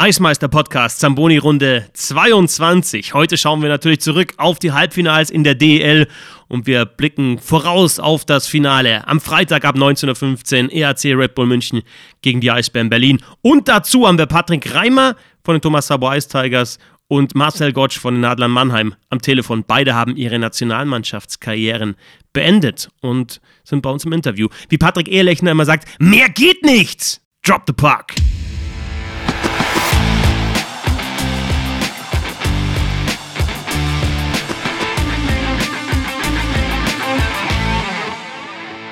Eismeister Podcast Zamboni Runde 22. Heute schauen wir natürlich zurück auf die Halbfinals in der DEL und wir blicken voraus auf das Finale am Freitag ab 19.15 Uhr ERC Red Bull München gegen die Eisbären Berlin. Und dazu haben wir Patrick Reimer von den Thomas Sabo Ice Tigers und Marcel Gottsch von den Adlern Mannheim am Telefon. Beide haben ihre Nationalmannschaftskarrieren beendet und sind bei uns im Interview. Wie Patrick Ehrlechner immer sagt, mehr geht nicht! Drop the puck!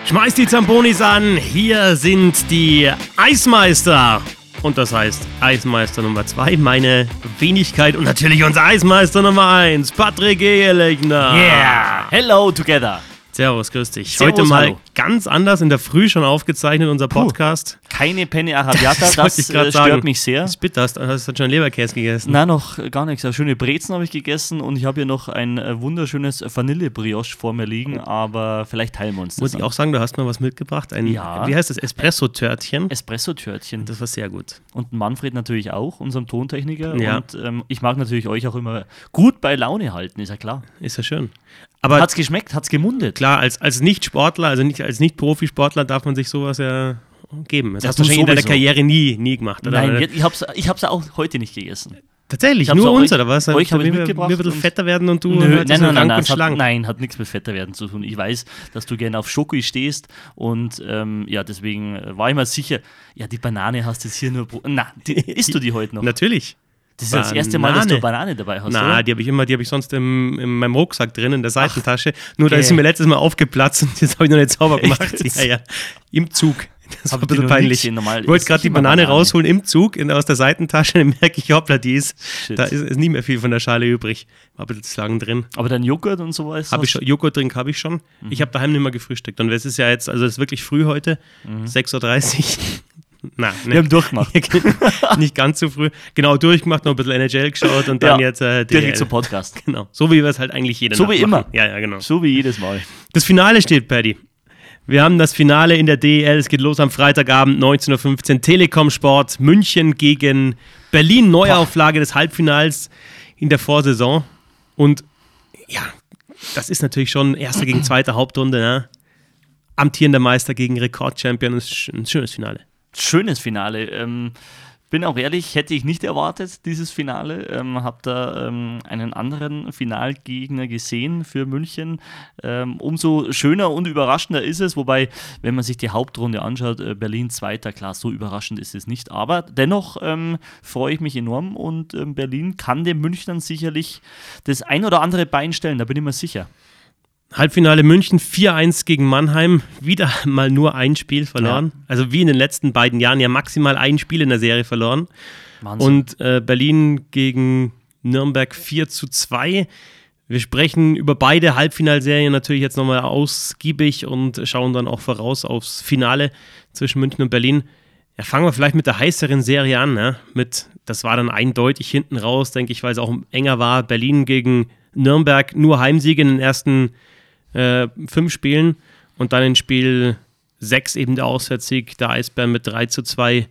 Schmeißt die Zambonis an, hier sind die Eismeister. Und das heißt Eismeister Nummer 2, meine Wenigkeit und natürlich unser Eismeister Nummer 1, Patrick Ehelechner. Yeah, hello together. Servus, grüß dich. Servus, Heute mal hallo. Ganz anders in der Früh schon aufgezeichnet, unser Podcast. Keine Penne Arabiata, Das das, äh, stört sagen. mich sehr. Das ist bitter, hast, du schon Leberkäse gegessen? Na, noch gar nichts. Eine schöne Brezen habe ich gegessen und ich habe hier noch ein äh, wunderschönes Vanillebrioche vor mir liegen, aber vielleicht teilen wir uns das. Muss ich auch sagen, du hast mal was mitgebracht. Ein, Ja. Wie heißt das? Espresso-Törtchen. Espresso-Törtchen. Das war sehr gut. Und Manfred natürlich auch, unserem Tontechniker. Ja. Und ähm, ich mag natürlich euch auch immer gut bei Laune halten, ist ja klar. Ist ja schön. Aber Hat's geschmeckt? Hat's gemundet? klar, als, als Nicht-Sportler, also nicht als Nicht-Profisportler darf man sich sowas ja geben. Das Ja, hast du wahrscheinlich in deiner. Karriere nie, nie gemacht, oder? Nein, ich hab's, ich hab's auch heute nicht gegessen. Tatsächlich, nur euch- uns, oder was? euch hab ich wir, wir mitgebracht ein bisschen fetter werden und du Nö, halt nein, so nein, nein, nein, hat, nein, hat nichts mit Fetterwerden zu tun. Ich weiß, dass du gerne auf Schoko stehst und ähm, ja, deswegen war ich mir sicher, ja, die Banane hast du jetzt hier nur. Na, die, isst du die heute noch? Natürlich. Das ist das erste Mal, dass du Banane. Banane dabei hast, Na, oder? die habe ich immer, die habe ich sonst im, in meinem Rucksack drin, in der Seitentasche. Nur da gäh. ist sie mir letztes Mal aufgeplatzt und jetzt habe ich noch nicht sauber gemacht. Ja, ja. Im Zug. Das war Hab ein bisschen peinlich. gesehen. Normal Ich wollte gerade die Banane, Banane. rausholen im Zug in, aus der Seitentasche, dann merke ich, hoppla, die ist, Shit. da ist, ist nicht mehr viel von der Schale übrig. War ein bisschen zu lang drin. Aber dein Joghurt und sowas? Habe ich schon, Joghurttrink habe ich schon. Mhm. Ich habe daheim nicht mehr gefrühstückt. Und es ist ja jetzt, also es ist wirklich früh heute, 6.30 Uhr. Na, ne. Wir haben durchgemacht. nicht ganz so früh. Genau, durchgemacht, noch ein bisschen NHL geschaut und dann Ja, jetzt äh, Direkt zum Podcast. Genau, so wie wir es halt eigentlich jede So Nacht wie immer. machen. Ja, ja, genau. So wie jedes Mal. Das Finale steht, Paddy. Wir haben das Finale in der DEL. Es geht los am Freitagabend, 19.15 Uhr. Telekom Sport, München gegen Berlin. Neuauflage des Halbfinals in der Vorsaison. Und ja, das ist natürlich schon erste gegen zweite Hauptrunde. Ne? Amtierender Meister gegen Rekordchampion. Das ist ein schönes Finale. Schönes Finale. Ähm, bin auch ehrlich, hätte ich nicht erwartet, dieses Finale. Ähm, hab da ähm, einen anderen Finalgegner gesehen für München. Ähm, umso schöner und überraschender ist es, wobei, wenn man sich die Hauptrunde anschaut, äh, Berlin Zweiter, klar, so überraschend ist es nicht. Aber dennoch ähm, freue ich mich enorm und ähm, Berlin kann den Münchnern sicherlich das ein oder andere Bein stellen, da bin ich mir sicher. Halbfinale München 4-1 gegen Mannheim. Wieder mal nur ein Spiel verloren. Also wie in den letzten beiden Jahren ja maximal ein Spiel in der Serie verloren. Wahnsinn. Und äh, Berlin gegen Nürnberg 4 zu 2. Wir sprechen über beide Halbfinalserien natürlich jetzt nochmal ausgiebig und schauen dann auch voraus aufs Finale zwischen München und Berlin. Ja, fangen wir vielleicht mit der heißeren Serie an. Ne? Mit, das war dann eindeutig hinten raus, denke ich, weil es auch enger war. Berlin gegen Nürnberg, nur Heimsiege in den ersten äh, fünf Spielen und dann in Spiel 6 eben der Auswärtssieg der Eisbären mit 3 zu 2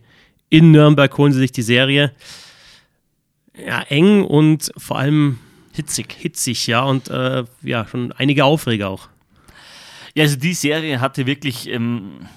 in Nürnberg holen sie sich die Serie. Ja, eng und vor allem hitzig. hitzig, ja, und äh, ja, schon einige Aufreger auch. Ja, also die Serie hatte wirklich ähm,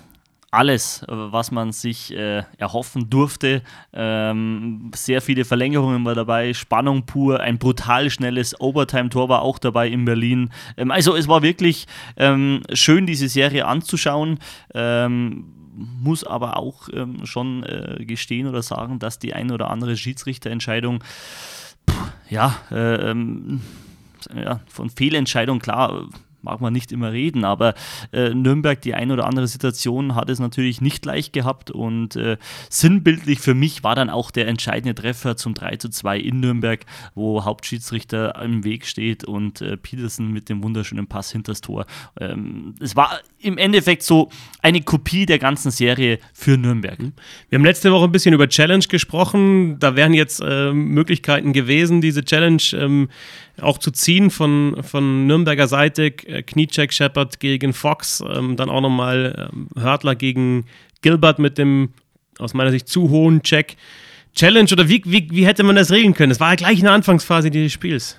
alles, äh, was man sich äh, erhoffen durfte. Ähm, sehr viele Verlängerungen war dabei, Spannung pur, ein brutal schnelles Overtime-Tor war auch dabei in Berlin. Ähm, also es war wirklich ähm, schön, diese Serie anzuschauen. Ähm, muss aber auch ähm, schon äh, gestehen oder sagen, dass die ein oder andere Schiedsrichterentscheidung pff, ja, äh, ähm, ja, von Fehlentscheidung, klar, mag man nicht immer reden, aber äh, Nürnberg, die ein oder andere Situation hat es natürlich nicht leicht gehabt und äh, sinnbildlich für mich war dann auch der entscheidende Treffer zum 3 zu 2 in Nürnberg, wo Hauptschiedsrichter im Weg steht und äh, Petersen mit dem wunderschönen Pass hinters Tor. Ähm, es war im Endeffekt so eine Kopie der ganzen Serie für Nürnberg. Wir haben letzte Woche ein bisschen über Challenge gesprochen. Da wären jetzt äh, Möglichkeiten gewesen, diese Challenge ähm, auch zu ziehen von, von Nürnberger Seite. Äh, Kniecheck, Shepard gegen Fox, ähm, dann auch nochmal ähm, Hörtler gegen Gilbert mit dem aus meiner Sicht zu hohen Check. Challenge oder wie, wie, wie hätte man das regeln können? Das war ja gleich in der Anfangsphase dieses Spiels.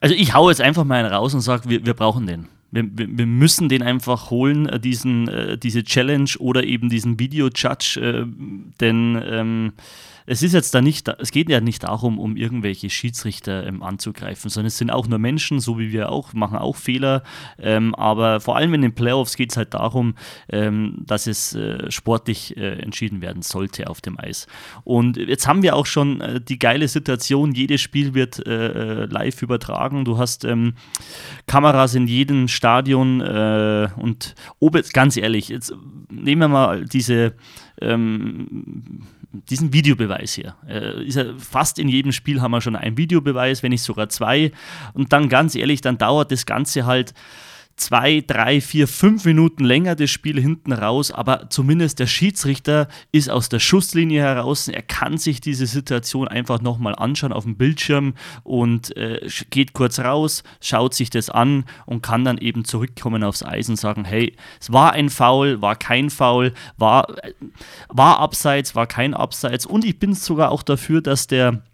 Also ich hau jetzt einfach mal einen raus und sage, wir, wir brauchen den. Wir, wir, wir, müssen den einfach holen, äh, diesen, äh, diese Challenge oder eben diesen Video-Judge, äh, denn ähm, es ist jetzt da nicht, es geht ja nicht darum, um irgendwelche Schiedsrichter ähm, anzugreifen, sondern es sind auch nur Menschen, so wie wir auch, machen auch Fehler. Ähm, aber vor allem in den Playoffs geht es halt darum, ähm, dass es äh, sportlich äh, entschieden werden sollte auf dem Eis. Und jetzt haben wir auch schon äh, die geile Situation, jedes Spiel wird äh, äh, live übertragen. Du hast ähm, Kameras in jedem Stadion äh, und ob, ganz ehrlich, jetzt nehmen wir mal diese ähm, diesen Videobeweis hier. Äh, ist ja fast in jedem Spiel haben wir schon einen Videobeweis, wenn nicht sogar zwei. Und dann ganz ehrlich, dann dauert das Ganze halt zwei, drei, vier, fünf Minuten länger das Spiel hinten raus, aber zumindest der Schiedsrichter ist aus der Schusslinie heraus. Er kann sich diese Situation einfach nochmal anschauen auf dem Bildschirm und äh, geht kurz raus, schaut sich das an und kann dann eben zurückkommen aufs Eis und sagen, hey, es war ein Foul, war kein Foul, war, war Abseits, war kein Abseits und ich bin sogar auch dafür, dass der äh,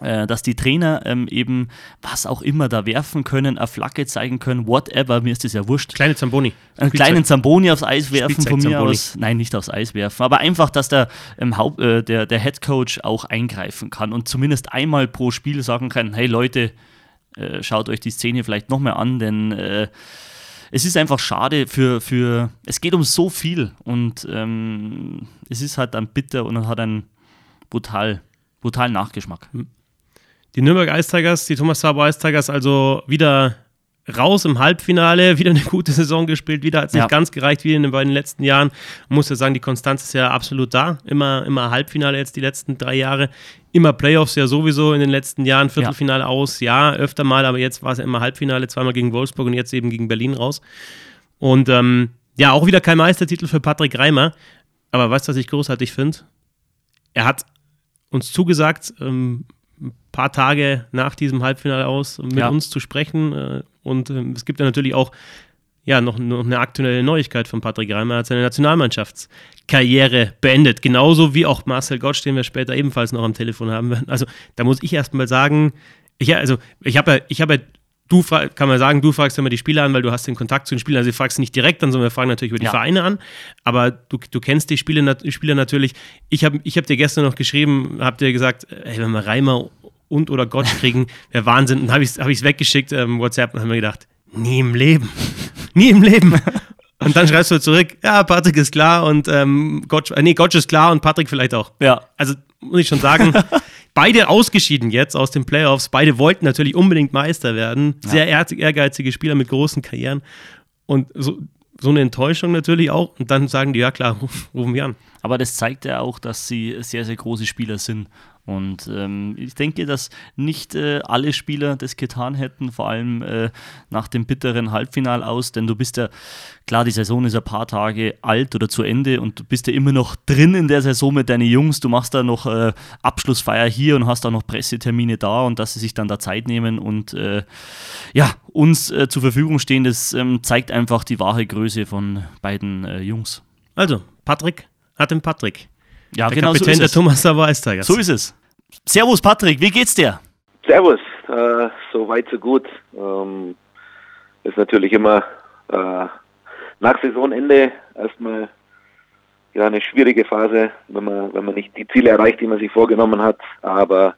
dass die Trainer ähm, eben was auch immer da werfen können, eine Flagge zeigen können, whatever, mir ist das ja wurscht. Kleine Zamboni. Einen kleinen Zamboni aufs Eis werfen Spielzeug von mir Zamboni. aus. Nein, nicht aufs Eis werfen, aber einfach, dass der, ähm, Haupt, äh, der, der Head Coach auch eingreifen kann und zumindest einmal pro Spiel sagen kann, hey Leute, äh, schaut euch die Szene vielleicht noch mal an, denn äh, es ist einfach schade für, für, es geht um so viel und ähm, es ist halt dann bitter und hat einen brutal, brutalen Nachgeschmack. Hm. Die Nürnberg Ice Tigers, die Thomas Sabo Ice Tigers also wieder raus im Halbfinale, wieder eine gute Saison gespielt, wieder hat es ja. nicht ganz gereicht wie in den beiden letzten Jahren. Man muss ja sagen, die Konstanz ist ja absolut da. Immer, immer Halbfinale jetzt die letzten drei Jahre. Immer Playoffs ja sowieso in den letzten Jahren, Viertelfinale ja. aus, ja, öfter mal, aber jetzt war es ja immer Halbfinale, zweimal gegen Wolfsburg und jetzt eben gegen Berlin raus. Und ähm, ja, auch wieder kein Meistertitel für Patrick Reimer. Aber weißt du, was ich großartig finde? Er hat uns zugesagt, ähm, paar Tage nach diesem Halbfinale aus mit ja. uns zu sprechen. Äh, und ähm, es gibt ja natürlich auch ja, noch, noch eine aktuelle Neuigkeit von Patrick Reimer. Er hat seine Nationalmannschaftskarriere beendet. Genauso wie auch Marcel Gottsch, den wir später ebenfalls noch am Telefon haben werden. Also da muss ich erst mal sagen, ich, also, ich habe ich hab ja du kann man sagen, du fragst immer die Spieler an, weil du hast den Kontakt zu den Spielern. Also du fragst nicht direkt an, sondern wir fragen natürlich über die ja. Vereine an. Aber du, du kennst die Spieler, Spieler natürlich. Ich habe ich hab dir gestern noch geschrieben, habe dir gesagt, ey, wenn wir Reimer und oder Gott kriegen, wäre Wahnsinn. Und habe ich es hab weggeschickt, ähm, WhatsApp, und haben mir gedacht, nie im Leben. nie im Leben. Und dann schreibst du zurück, ja, Patrick ist klar und ähm, Gott, äh, nee, Gott ist klar und Patrick vielleicht auch. Ja. Also muss ich schon sagen, beide ausgeschieden jetzt aus den Playoffs. Beide wollten natürlich unbedingt Meister werden. Ja. Sehr ehrgeizige Spieler mit großen Karrieren. Und so, so eine Enttäuschung natürlich auch. Und dann sagen die, ja klar, rufen wir an. Aber das zeigt ja auch, dass sie sehr, sehr große Spieler sind und ähm, ich denke, dass nicht äh, alle Spieler das getan hätten, vor allem äh, nach dem bitteren Halbfinal aus, denn du bist ja, klar, die Saison ist ein paar Tage alt oder zu Ende und du bist ja immer noch drin in der Saison mit deinen Jungs. Du machst da noch äh, Abschlussfeier hier und hast da noch Pressetermine da und dass sie sich dann da Zeit nehmen und äh, ja, uns äh, zur Verfügung stehen, das ähm, zeigt einfach die wahre Größe von beiden äh, Jungs. Also, Patrick hat den Patrick. Ja, der genau Kapitän so der Thomas Sauer So ist es. Servus Patrick, wie geht's dir? Servus, äh, so weit so gut. Ähm, ist natürlich immer äh, nach Saisonende erstmal ja eine schwierige Phase, wenn man wenn man nicht die Ziele erreicht, die man sich vorgenommen hat. Aber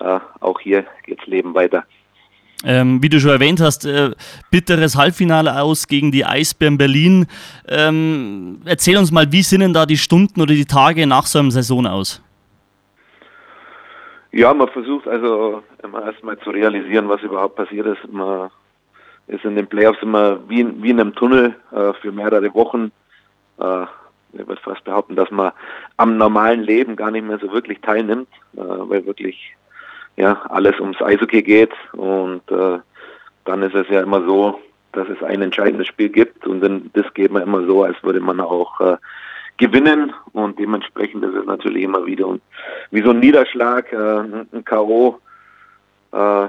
äh, auch hier geht's Leben weiter. Ähm, wie du schon erwähnt hast, äh, bitteres Halbfinale aus gegen die Eisbären Berlin. Ähm, erzähl uns mal, wie sehen denn da die Stunden oder die Tage nach so einer Saison aus? Ja, man versucht also immer erstmal zu realisieren, was überhaupt passiert ist. Man ist in den Playoffs immer wie in, wie in einem Tunnel äh, für mehrere Wochen. Äh, ich würde fast behaupten, dass man am normalen Leben gar nicht mehr so wirklich teilnimmt, äh, weil wirklich ja alles ums Eishockey geht und äh, dann ist es ja immer so, dass es ein entscheidendes Spiel gibt und dann das geht man immer so, als würde man auch äh, gewinnen und dementsprechend ist es natürlich immer wieder wie so ein Niederschlag, äh, ein K.O., äh,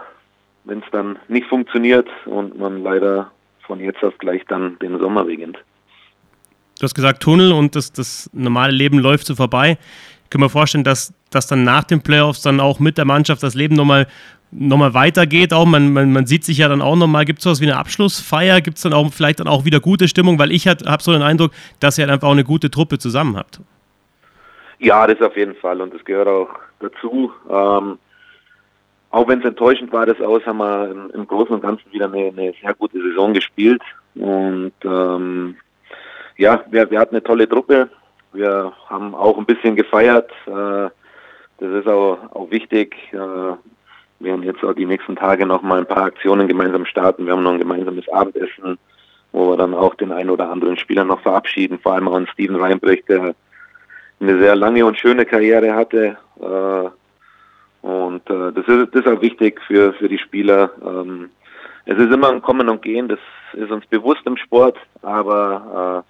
wenn es dann nicht funktioniert und man leider von jetzt auf gleich dann den Sommer beginnt. Du hast gesagt Tunnel und das, das normale Leben läuft so vorbei. Können wir vorstellen, dass, dass dann nach den Playoffs dann auch mit der Mannschaft das Leben nochmal noch mal weitergeht. Auch man, man, man sieht sich ja dann auch nochmal, gibt es sowas wie eine Abschlussfeier? Gibt es dann auch vielleicht dann auch wieder gute Stimmung? Weil ich habe so den Eindruck, dass ihr halt einfach auch eine gute Truppe zusammen habt. Ja, das auf jeden Fall und das gehört auch dazu. Ähm, auch wenn es enttäuschend war, das aus, haben wir im, im Großen und Ganzen wieder eine, eine, sehr gute Saison gespielt. Und ähm, ja, wir, wir hatten eine tolle Truppe. Wir haben auch ein bisschen gefeiert. Äh, das ist auch, auch wichtig. Äh, wir werden jetzt auch die nächsten Tage noch mal ein paar Aktionen gemeinsam starten. Wir haben noch ein gemeinsames Abendessen, wo wir dann auch den einen oder anderen Spieler noch verabschieden. Vor allem auch an Steven Reinbrecht, der eine sehr lange und schöne Karriere hatte. Äh, und das, ist, das ist auch wichtig für, für die Spieler. Ähm, es ist immer ein Kommen und Gehen, das ist uns bewusst im Sport, aber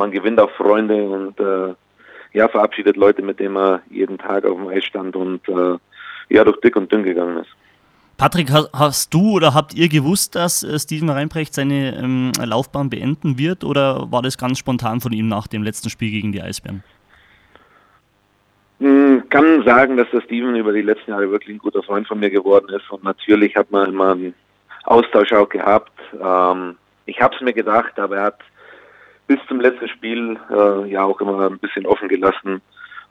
man gewinnt auch Freunde und äh, ja, verabschiedet Leute, mit denen man jeden Tag auf dem Eis stand und äh, ja, durch dick und dünn gegangen ist. Patrick, hast du oder habt ihr gewusst, dass äh, Steven Reinbrecht seine ähm, Laufbahn beenden wird oder war das ganz spontan von ihm nach dem letzten Spiel gegen die Eisbären? Hm, kann sagen, dass der Steven über die letzten Jahre wirklich ein guter Freund von mir geworden ist und natürlich hat man immer einen Austausch auch gehabt. Ähm, ich habe es mir gedacht, aber er hat bis zum letzten Spiel äh, ja auch immer ein bisschen offen gelassen,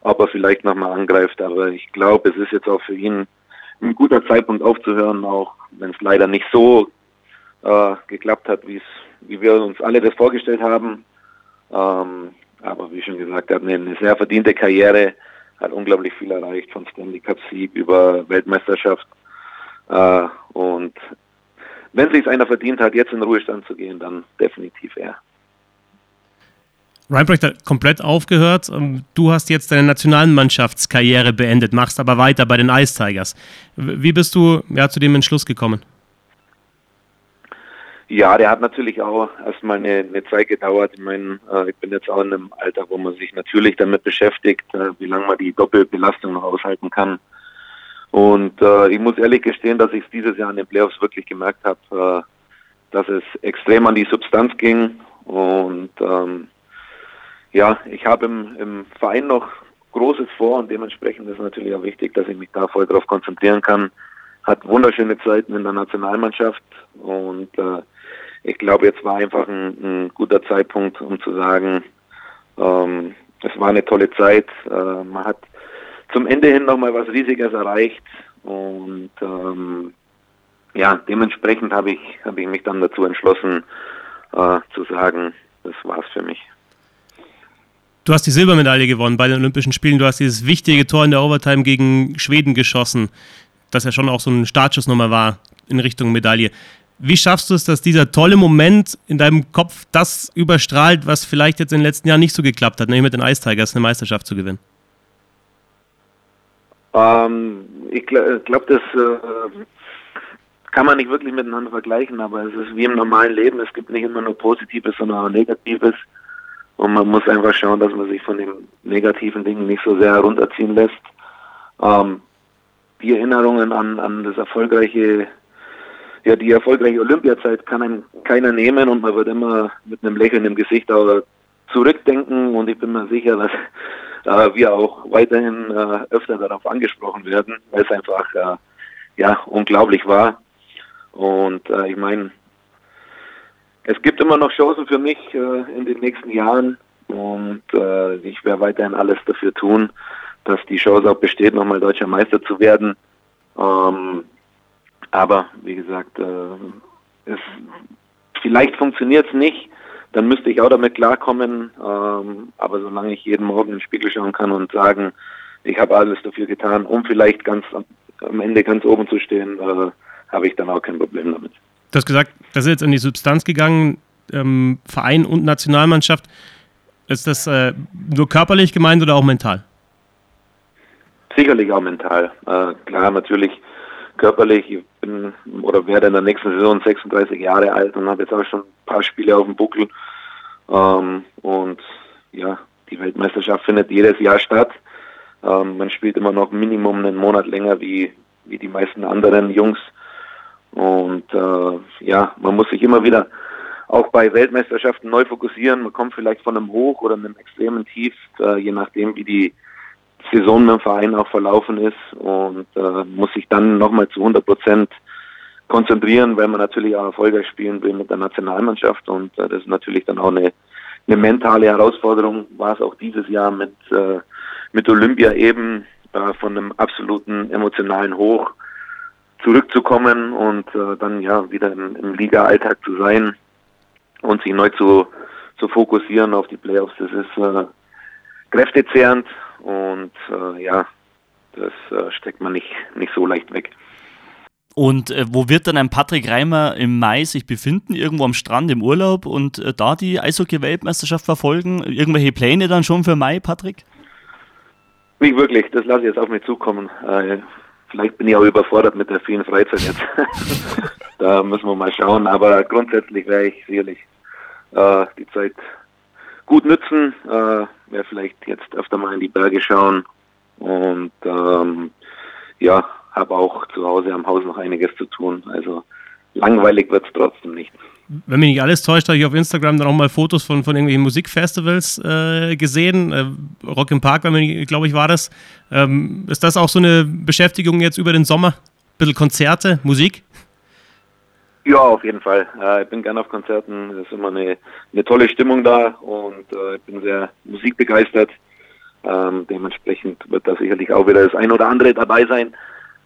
ob er vielleicht nochmal angreift. Aber ich glaube, es ist jetzt auch für ihn ein guter Zeitpunkt aufzuhören, auch wenn es leider nicht so äh, geklappt hat, wie wir uns alle das vorgestellt haben. Ähm, aber wie schon gesagt, er hat eine, sehr verdiente Karriere hat unglaublich viel erreicht, von Stanley Cup Sieg über Weltmeisterschaft. Äh, und wenn sich einer verdient hat, jetzt in den Ruhestand zu gehen, dann definitiv er. Reinbrecht hat komplett aufgehört. Ähm, du hast jetzt deine Nationalmannschaftskarriere beendet, machst aber weiter bei den Ice Tigers. Wie bist du ja, zu dem Entschluss gekommen? Ja, der hat natürlich auch erstmal eine, eine Zeit gedauert. Ich meine, äh, ich bin jetzt auch in einem Alter, wo man sich natürlich damit beschäftigt, äh, wie lange man die Doppelbelastung noch aushalten kann. Und äh, ich muss ehrlich gestehen, dass ich es dieses Jahr in den Playoffs wirklich gemerkt habe, äh, dass es extrem an die Substanz ging. Und ähm, ja, ich habe im, im Verein noch Großes vor und dementsprechend ist natürlich auch wichtig, dass ich mich da voll darauf konzentrieren kann. Hat wunderschöne Zeiten in der Nationalmannschaft und äh, ich glaube, jetzt war einfach ein, ein, guter Zeitpunkt, um zu sagen, ähm, es war eine tolle Zeit. Äh, man hat zum Ende hin nochmal was Riesiges erreicht und ähm, ja, dementsprechend habe ich, hab ich mich dann dazu entschlossen, äh, zu sagen, das war's für mich. Du hast die Silbermedaille gewonnen bei den Olympischen Spielen. Du hast dieses wichtige Tor in der Overtime gegen Schweden geschossen, das ja schon auch so ein Startschuss nochmal war in Richtung Medaille. Wie schaffst du es, dass dieser tolle Moment in deinem Kopf das überstrahlt, was vielleicht jetzt in den letzten Jahren nicht so geklappt hat, nämlich mit den Ice Tigers eine Meisterschaft zu gewinnen? Ähm, ich glaube, glaub, das äh, kann man nicht wirklich miteinander vergleichen, aber es ist wie im normalen Leben. Es gibt nicht immer nur Positives, sondern auch Negatives. Und man muss einfach schauen, dass man sich von den negativen Dingen nicht so sehr herunterziehen lässt. Ähm, die Erinnerungen an, an das erfolgreiche ja, die erfolgreiche Olympiazeit kann einem keiner nehmen und man wird immer mit einem Lächeln im Gesicht aber zurückdenken und ich bin mir sicher, dass äh, wir auch weiterhin äh, öfter darauf angesprochen werden, weil es einfach äh, ja unglaublich war. Und äh, ich meine, es gibt immer noch Chancen für mich äh, in den nächsten Jahren und äh, ich werde weiterhin alles dafür tun, dass die Chance auch besteht, nochmal deutscher Meister zu werden. Ähm, aber wie gesagt, äh, es, vielleicht funktioniert es nicht, dann müsste ich auch damit klarkommen. Ähm, aber solange ich jeden Morgen in den Spiegel schauen kann und sagen, ich habe alles dafür getan, um vielleicht ganz am Ende ganz oben zu stehen, äh, habe ich dann auch kein Problem damit. Du hast gesagt, das ist jetzt in die Substanz gegangen, ähm, Verein und Nationalmannschaft. Ist das äh, nur körperlich gemeint oder auch mental? Sicherlich auch mental. Äh, klar, natürlich körperlich. Ich bin oder werde in der nächsten Saison 36 Jahre alt und habe jetzt auch schon ein paar Spiele auf dem Buckel. Ähm, und ja, die Weltmeisterschaft findet jedes Jahr statt. Ähm, man spielt immer noch Minimum einen Monat länger wie, wie die meisten anderen Jungs. Und äh, ja, man muss sich immer wieder auch bei Weltmeisterschaften neu fokussieren. Man kommt vielleicht von einem Hoch oder einem extremen Tief, äh, je nachdem, wie die Saison dem Verein auch verlaufen ist. Und äh, muss sich dann nochmal zu 100 Prozent konzentrieren, weil man natürlich auch erfolgreich spielen will mit der Nationalmannschaft. Und äh, das ist natürlich dann auch eine, eine mentale Herausforderung, war es auch dieses Jahr mit, äh, mit Olympia eben äh, von einem absoluten emotionalen Hoch zurückzukommen und äh, dann ja wieder im, im Liga-Alltag zu sein und sich neu zu, zu fokussieren auf die Playoffs. Das ist äh, kräftezehrend und äh, ja, das äh, steckt man nicht, nicht so leicht weg. Und äh, wo wird dann ein Patrick Reimer im Mai sich befinden? Irgendwo am Strand im Urlaub und äh, da die Eishockey-Weltmeisterschaft verfolgen? Irgendwelche Pläne dann schon für Mai, Patrick? Nicht wirklich, das lasse ich jetzt auf mich zukommen. Äh, vielleicht bin ich auch überfordert mit der vielen Freizeit jetzt. da müssen wir mal schauen, aber grundsätzlich wäre ich sicherlich äh, die Zeit gut nützen, äh, werde vielleicht jetzt öfter mal in die Berge schauen und ähm, ja, habe auch zu Hause am Haus noch einiges zu tun. Also langweilig wird es trotzdem nicht. Wenn mich nicht alles täuscht, habe ich auf Instagram dann auch mal Fotos von, von irgendwelchen Musikfestivals äh, gesehen. Äh, Rock im Park, glaube ich, war das. Ähm, ist das auch so eine Beschäftigung jetzt über den Sommer? Ein bisschen Konzerte, Musik? Ja, auf jeden Fall. Äh, ich bin gerne auf Konzerten. Es ist immer eine, eine tolle Stimmung da und äh, ich bin sehr musikbegeistert. Ähm, dementsprechend wird da sicherlich auch wieder das ein oder andere dabei sein.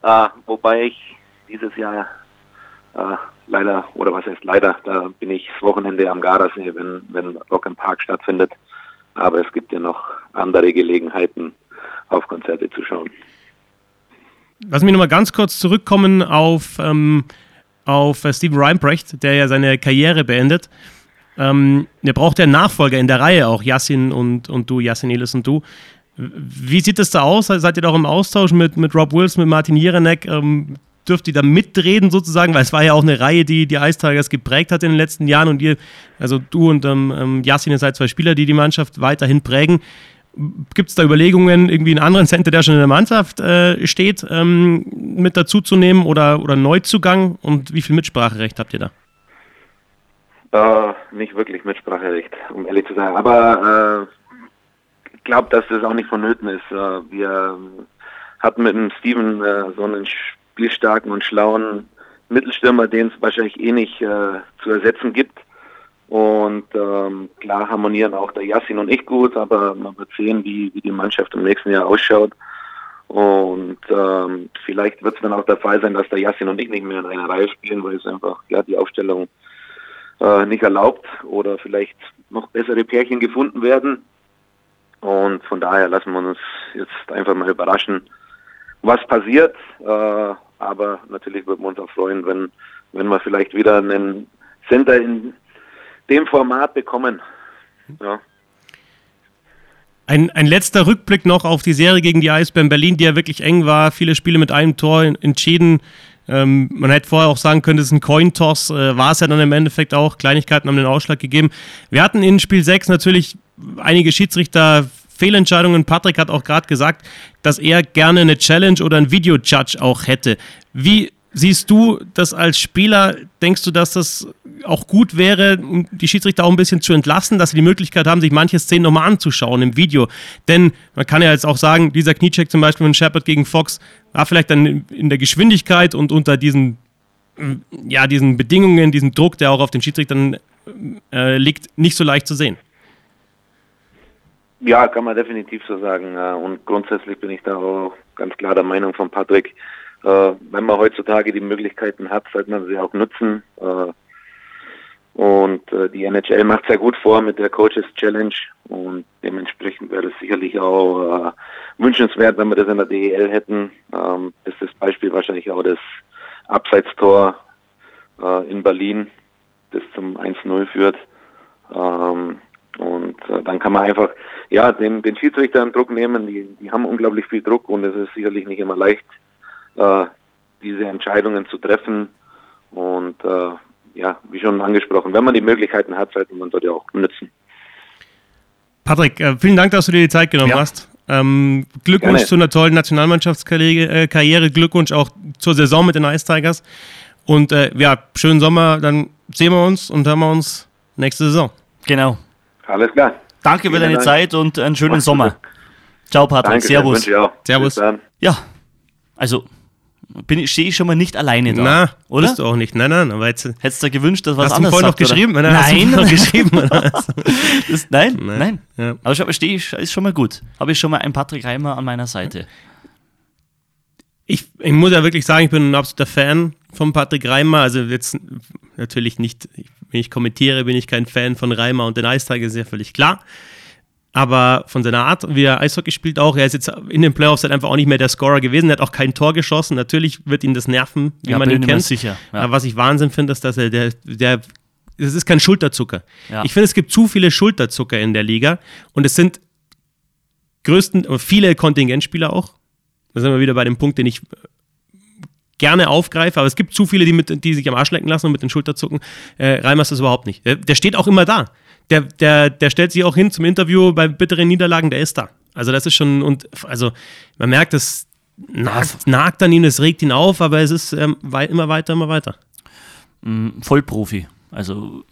Äh, wobei ich dieses Jahr äh, leider, oder was heißt leider, da bin ich das Wochenende am Gardasee, wenn, wenn Rock im Park stattfindet. Aber es gibt ja noch andere Gelegenheiten, auf Konzerte zu schauen. Lass mich nochmal ganz kurz zurückkommen auf, ähm, auf äh, Steven Reinbrecht, der ja seine Karriere beendet. Ähm, der braucht ja Nachfolger in der Reihe auch, Yassin und, und du, Yassin Elis und du. Wie sieht es da aus? Seid ihr da auch im Austausch mit, mit Rob Wilson, mit Martin Jeranek? Ähm, dürft ihr da mitreden sozusagen? Weil es war ja auch eine Reihe, die die Ice Tigers geprägt hat in den letzten Jahren und ihr, also du und ähm, ähm Yassin, ihr seid zwei Spieler, die die Mannschaft weiterhin prägen. Gibt es da Überlegungen, irgendwie einen anderen Center, der schon in der Mannschaft äh, steht, ähm, mit dazu zu nehmen oder, oder Neuzugang? Und wie viel Mitspracherecht habt ihr da? Äh, nicht wirklich Mitspracherecht, um ehrlich zu sein. Aber äh glaube, dass das auch nicht vonnöten ist. Äh, wir hatten mit dem Steven äh, so einen spielstarken und schlauen Mittelstürmer, den es wahrscheinlich eh nicht äh, zu ersetzen gibt. Und ähm, klar harmonieren auch der Yassin und ich gut, aber man wird sehen, wie, wie die Mannschaft im nächsten Jahr ausschaut. Und ähm, vielleicht wird es dann auch der Fall sein, dass der Yassin und ich nicht mehr in einer Reihe spielen, weil es einfach ja die Aufstellung äh, nicht erlaubt oder vielleicht noch bessere Pärchen gefunden werden. Und von daher lassen wir uns jetzt einfach mal überraschen, was passiert. Äh, aber natürlich würden wir uns auch freuen, wenn, wenn wir vielleicht wieder einen Center in dem Format bekommen. Ja. Ein, ein letzter Rückblick noch auf die Serie gegen die Eisbären Berlin, die ja wirklich eng war. Viele Spiele mit einem Tor entschieden. Ähm, man hätte vorher auch sagen können, es ist ein Cointoss. Äh, war es ja dann im Endeffekt auch. Kleinigkeiten haben den Ausschlag gegeben. Wir hatten in Spiel 6 natürlich einige Schiedsrichter Fehlentscheidungen. Patrick hat auch gerade gesagt, dass er gerne eine Challenge oder einen Video-Judge auch hätte. Wie siehst du das als Spieler? Denkst du, dass das auch gut wäre, die Schiedsrichter auch ein bisschen zu entlassen, dass sie die Möglichkeit haben, sich manche Szenen nochmal anzuschauen im Video? Denn man kann ja jetzt auch sagen, dieser Kniecheck zum Beispiel von Shepard gegen Fox war vielleicht dann in der Geschwindigkeit und unter diesen, ja, diesen Bedingungen, diesem Druck, der auch auf den Schiedsrichtern äh, liegt, nicht so leicht zu sehen. Ja, kann man definitiv so sagen. Und grundsätzlich bin ich da auch ganz klar der Meinung von Patrick. Äh, wenn man heutzutage die Möglichkeiten hat, sollte man sie auch nutzen. Äh, und äh, die NHL macht sehr gut vor mit der Coaches Challenge und dementsprechend wäre es sicherlich auch wünschenswert, wenn wir das in der DEL hätten. Ähm, ist das Beispiel wahrscheinlich auch das Abseitstor in Berlin, das zum 1-0 führt. Und äh, dann kann man einfach ja den, den Schiedsrichtern Druck nehmen. Die, die haben unglaublich viel Druck und es ist sicherlich nicht immer leicht, äh, diese Entscheidungen zu treffen. Und äh, ja, wie schon angesprochen, wenn man die Möglichkeiten hat, sollte man dort ja auch nutzen. Patrick, äh, vielen Dank, dass du dir die Zeit genommen ja. hast. Ähm, Glückwunsch Gerne. zu einer tollen Nationalmannschaftskarriere, Glückwunsch auch zur Saison mit den Ice Tigers. Und äh, ja, schönen Sommer, dann sehen wir uns und hören wir uns nächste Saison. Genau. Alles klar. Danke für deine Dank. Zeit und einen schönen Sommer. Ciao, Patrick. Danke, Servus. ich. Servus. Ja, also bin ich, stehe ich schon mal nicht alleine da. Na, oder? Bist du auch nicht. Nein, nein, aber jetzt. Hättest du dir gewünscht, dass was Hast du ihm anderes vorhin sagt, geschrieben? Oder? Hast du ihm Nein, noch geschrieben. Oder? was? das, nein, nein. Nein. Ja. Aber schau, stehe ich, ist schon mal gut. Habe ich schon mal einen Patrick Reimer an meiner Seite. ich, ich muss ja wirklich sagen, ich bin ein absoluter Fan von Patrick Reimer. Also jetzt natürlich nicht, wenn ich kommentiere, bin ich kein Fan von Reimer und den Eistagen, ist ja völlig klar. Aber von seiner Art, wie er Eishockey spielt auch, er ist jetzt in den Playoffs halt einfach auch nicht mehr der Scorer gewesen, er hat auch kein Tor geschossen. Natürlich wird ihn das nerven, wie Ja, man ihn kennt. sicher, ja. Aber was ich Wahnsinn finde, ist, dass er der, der es ist kein Schulterzucker. Ja. Ich finde, es gibt zu viele Schulterzucker in der Liga und es sind größten, viele Kontingentspieler auch. Da sind wir wieder bei dem Punkt, den ich gerne aufgreife, aber es gibt zu viele, die, mit, die sich am Arsch lecken lassen und mit den Schultern zucken. Äh, Reimer ist das überhaupt nicht. Der, der steht auch immer da. Der, der, der stellt sich auch hin zum Interview bei bitteren Niederlagen, der ist da. Also das ist schon, und also man merkt, das nagt, nagt an ihm, das regt ihn auf, aber es ist ähm, immer weiter, immer weiter. Mm, Vollprofi. Also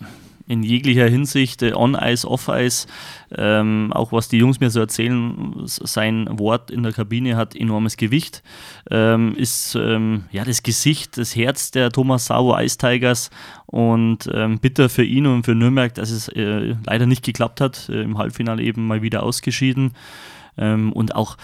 in jeglicher Hinsicht, äh, On-Ice, Off-Ice, ähm, auch was die Jungs mir so erzählen, sein Wort in der Kabine hat enormes Gewicht, ähm, ist ähm, ja das Gesicht, das Herz der Thomas Sauer Ice Tigers. Und ähm, bitter für ihn und für Nürnberg, dass es äh, leider nicht geklappt hat, äh, im Halbfinale eben mal wieder ausgeschieden. Ähm, und auch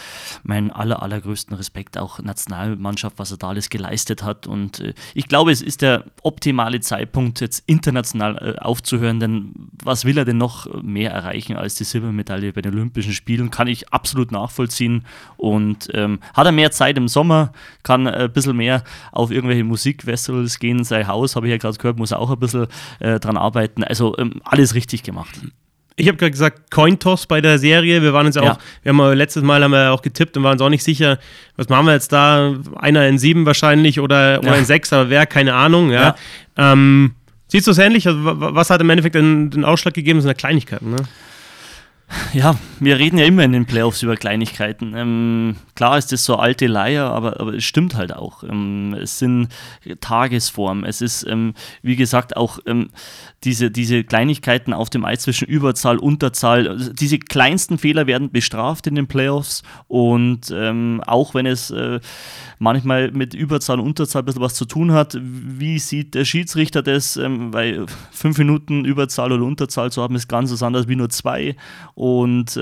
meinen aller, allergrößten Respekt, auch Nationalmannschaft, was er da alles geleistet hat. Und äh, ich glaube, es ist der optimale Zeitpunkt, jetzt international äh, aufzuhören, denn was will er denn noch mehr erreichen als die Silbermedaille bei den Olympischen Spielen? Kann ich absolut nachvollziehen. Und ähm, hat er mehr Zeit im Sommer, kann äh, ein bisschen mehr auf irgendwelche Musikfestivals gehen. Sein Haus, habe ich ja gerade gehört, muss er auch ein bisschen äh, dran arbeiten. Also ähm, alles richtig gemacht. Ich habe gerade gesagt, Cointoss bei der Serie. Wir waren uns ja Ja. auch, wir haben ja letztes Mal haben wir auch getippt und waren uns auch nicht sicher, was machen wir jetzt da? Einer in sieben wahrscheinlich oder, oder Ja. in sechs, aber wer, keine Ahnung. Ja. Ähm, siehst du es ähnlich? Also, wa- wa- was hat im Endeffekt den, den Ausschlag gegeben? Das sind ja Kleinigkeiten. Ne? Ja, wir reden ja immer in den Playoffs über Kleinigkeiten. Ähm, klar ist das so alte Leier, aber, aber es stimmt halt auch. Ähm, es sind Tagesform. Es ist, ähm, wie gesagt, auch ähm, diese, diese Kleinigkeiten auf dem Eis zwischen Überzahl, Unterzahl. Also diese kleinsten Fehler werden bestraft in den Playoffs. Und ähm, auch wenn es äh, manchmal mit Überzahl und Unterzahl ein bisschen was zu tun hat, wie sieht der Schiedsrichter das? Ähm, weil fünf Minuten Überzahl oder Unterzahl zu haben, ist ganz was anderes wie nur zwei. Und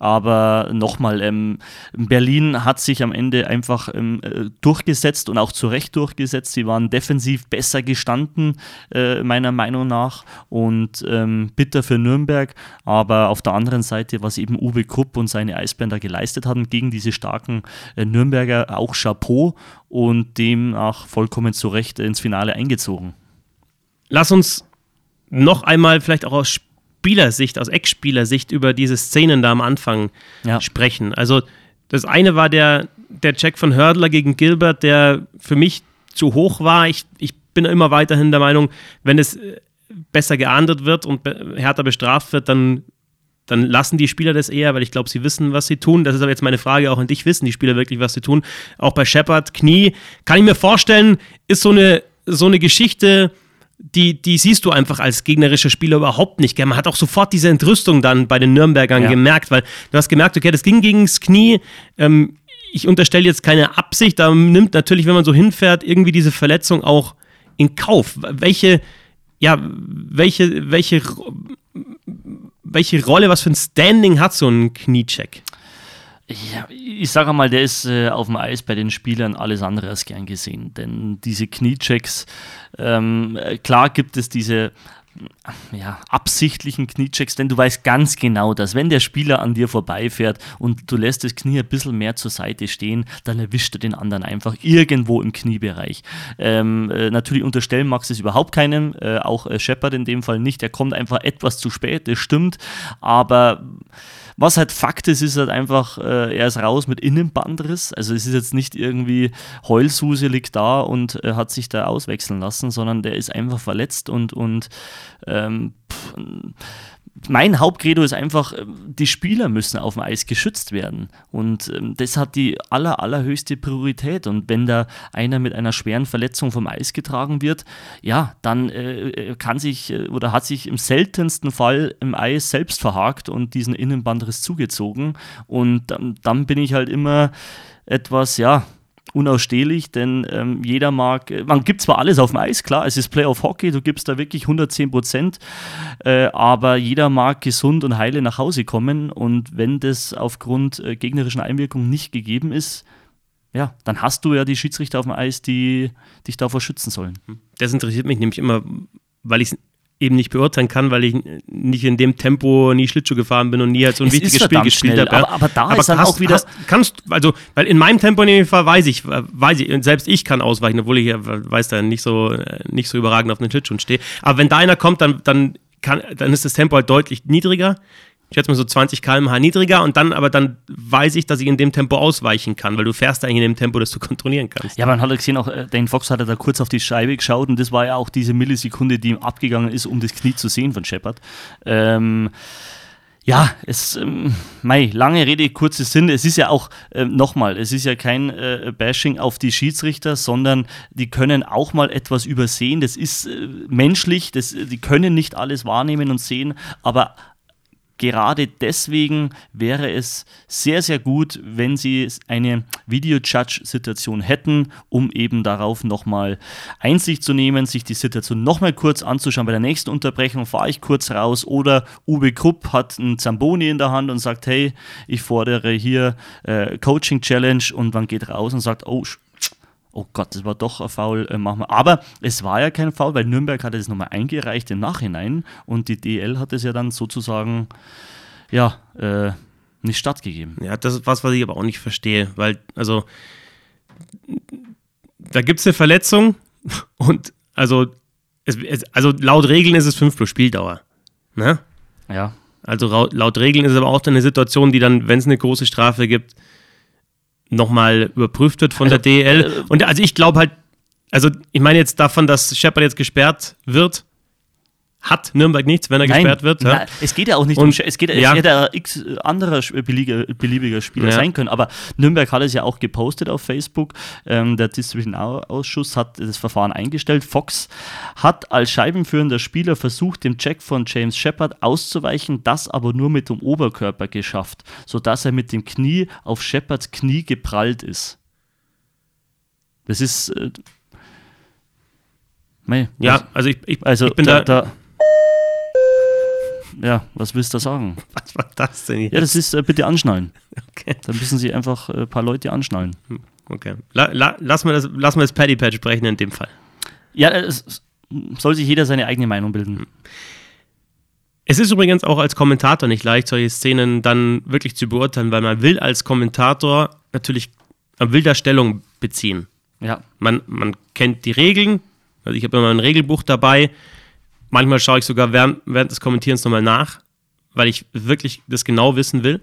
aber nochmal, ähm, Berlin hat sich am Ende einfach ähm, äh, durchgesetzt und auch zu Recht durchgesetzt. Sie waren defensiv besser gestanden, äh, meiner Meinung nach. Und ähm, bitter für Nürnberg. Aber auf der anderen Seite, was eben Uwe Krupp und seine Eisbänder geleistet haben gegen diese starken äh, Nürnberger, auch Chapeau und demnach vollkommen zu Recht ins Finale eingezogen. Lass uns noch einmal vielleicht auch aus Spielersicht, aus Ex-Spielersicht über diese Szenen da am Anfang Ja. sprechen. Also das eine war der, der Check von Hördler gegen Gilbert, der für mich zu hoch war. Ich, ich bin immer weiterhin der Meinung, wenn es äh, besser geahndet wird und härter bestraft wird, dann, dann lassen die Spieler das eher, weil ich glaube, sie wissen, was sie tun. Das ist aber jetzt meine Frage auch an dich. Wissen die Spieler wirklich, was sie tun? Auch bei Shepard, Knie, kann ich mir vorstellen, ist so eine, so eine Geschichte, die, die siehst du einfach als gegnerischer Spieler überhaupt nicht. gell? Man hat auch sofort diese Entrüstung dann bei den Nürnbergern Ja. gemerkt, weil du hast gemerkt, okay, das ging gegens Knie. Ähm, ich unterstelle jetzt keine Absicht, da nimmt natürlich, wenn man so hinfährt, irgendwie diese Verletzung auch in Kauf. Welche, ja, welche, welche, welche Rolle, was für ein Standing hat so ein Kniecheck? Ja, ich sage mal, der ist äh, auf dem Eis bei den Spielern alles andere als gern gesehen. Denn diese Kniechecks, ähm, äh, klar gibt es diese ja, absichtlichen Kniechecks, denn du weißt ganz genau, dass wenn der Spieler an dir vorbeifährt und du lässt das Knie ein bisschen mehr zur Seite stehen, dann erwischt er den anderen einfach irgendwo im Kniebereich. Ähm, äh, natürlich unterstellen Max es überhaupt keinem, äh, auch äh, Shepard in dem Fall nicht, er kommt einfach etwas zu spät, das stimmt, aber was halt Fakt ist, ist halt einfach, äh, er ist raus mit Innenbandriss. Also es ist jetzt nicht irgendwie Heulsuse liegt da und äh, hat sich da auswechseln lassen, sondern der ist einfach verletzt und, und ähm, pff, mein Hauptcredo ist einfach, äh, die Spieler müssen auf dem Eis geschützt werden. Und ähm, das hat die aller, allerhöchste Priorität. Und wenn da einer mit einer schweren Verletzung vom Eis getragen wird, ja, dann äh, äh kann sich äh, oder hat sich im seltensten Fall im Eis selbst verhakt und diesen Innenbandriss zugezogen. Und dann, dann bin ich halt immer etwas, ja, unausstehlich, denn ähm, jeder mag, äh, man gibt zwar alles auf dem Eis, klar, es ist Playoff Hockey, du gibst da wirklich 110 Prozent, äh, aber jeder mag gesund und heile nach Hause kommen und wenn das aufgrund äh, gegnerischen Einwirkung nicht gegeben ist, ja, dann hast du ja die Schiedsrichter auf dem Eis, die dich davor schützen sollen. Das interessiert mich nämlich immer, weil ich es eben nicht beurteilen kann, weil ich nicht in dem Tempo nie Schlittschuh gefahren bin und nie halt so ein es wichtiges Spiel gespielt habe. Aber, aber, da aber ist dann auch wieder. Hast, kannst, also, weil in meinem Tempo in dem Fall weiß ich, weiß ich, selbst ich kann ausweichen, obwohl ich ja, weiß da nicht so, nicht so überragend auf den Schlittschuhen stehe. Aber wenn da einer kommt, dann, dann, kann, dann ist das Tempo halt deutlich niedriger ich schätze mal so 20 km/h niedriger und dann, aber dann weiß ich, dass ich in dem Tempo ausweichen kann, weil du fährst eigentlich in dem Tempo, das du kontrollieren kannst. Ja, man hat ja gesehen, auch äh, Dane Fox hat da kurz auf die Scheibe geschaut und das war ja auch diese Millisekunde, die ihm abgegangen ist, um das Knie zu sehen von Shepard. Ähm, ja, es, ähm, mei, lange Rede, kurzer Sinn. Es ist ja auch, äh, nochmal, es ist ja kein äh, Bashing auf die Schiedsrichter, sondern die können auch mal etwas übersehen. Das ist äh, menschlich, das, die können nicht alles wahrnehmen und sehen, aber gerade deswegen wäre es sehr, sehr gut, wenn sie eine Video-Judge-Situation hätten, um eben darauf nochmal Einsicht zu nehmen, sich die Situation nochmal kurz anzuschauen. Bei der nächsten Unterbrechung fahre ich kurz raus oder Uwe Krupp hat einen Zamboni in der Hand und sagt, hey, ich fordere hier äh, Coaching Challenge und man geht raus und sagt, oh, oh Gott, das war doch ein Foul, äh, machen wir. Aber es war ja kein Foul, weil Nürnberg hatte es nochmal eingereicht im Nachhinein und die DL hat es ja dann sozusagen, ja, äh, nicht stattgegeben. Ja, das ist was, was ich aber auch nicht verstehe, weil, also, da gibt es eine Verletzung und, also, es, es, also laut Regeln ist es 5 plus Spieldauer. Ne? Ja. Also laut Regeln ist es aber auch dann eine Situation, die dann, wenn es eine große Strafe gibt, nochmal überprüft wird von also, der DL. Äh, und also ich glaube halt, also ich meine jetzt davon, dass Shepard jetzt gesperrt wird, hat Nürnberg nichts, wenn er Nein, gesperrt wird. Ja? es geht ja auch nicht und, um, es geht ja. es hätte x anderer beliebiger, Spieler ja. sein können, aber Nürnberg hat es ja auch gepostet auf Facebook. Ähm, der Disziplinarausschuss hat das Verfahren eingestellt. Fox hat als scheibenführender Spieler versucht, dem Check von James Shepard auszuweichen, das aber nur mit dem Oberkörper geschafft, sodass er mit dem Knie auf Shepards Knie geprallt ist. Das ist äh, ja, also ich, ich, also ich bin da, da ja, was willst du da sagen? Was war das denn jetzt? Ja, das ist äh, bitte anschnallen. Okay. Dann müssen Sie einfach ein äh, paar Leute anschnallen. Hm, okay. La, la, lass mal das, lass mal das Paddy Pad sprechen in dem Fall. Ja, es soll sich jeder seine eigene Meinung bilden. Hm. Es ist übrigens auch als Kommentator nicht leicht, solche Szenen dann wirklich zu beurteilen, weil man will als Kommentator natürlich, man will da Stellung beziehen. Ja. Man, man kennt die Regeln, also ich habe immer ein Regelbuch dabei, Manchmal schaue ich sogar während, während des Kommentierens nochmal nach, weil ich wirklich das genau wissen will.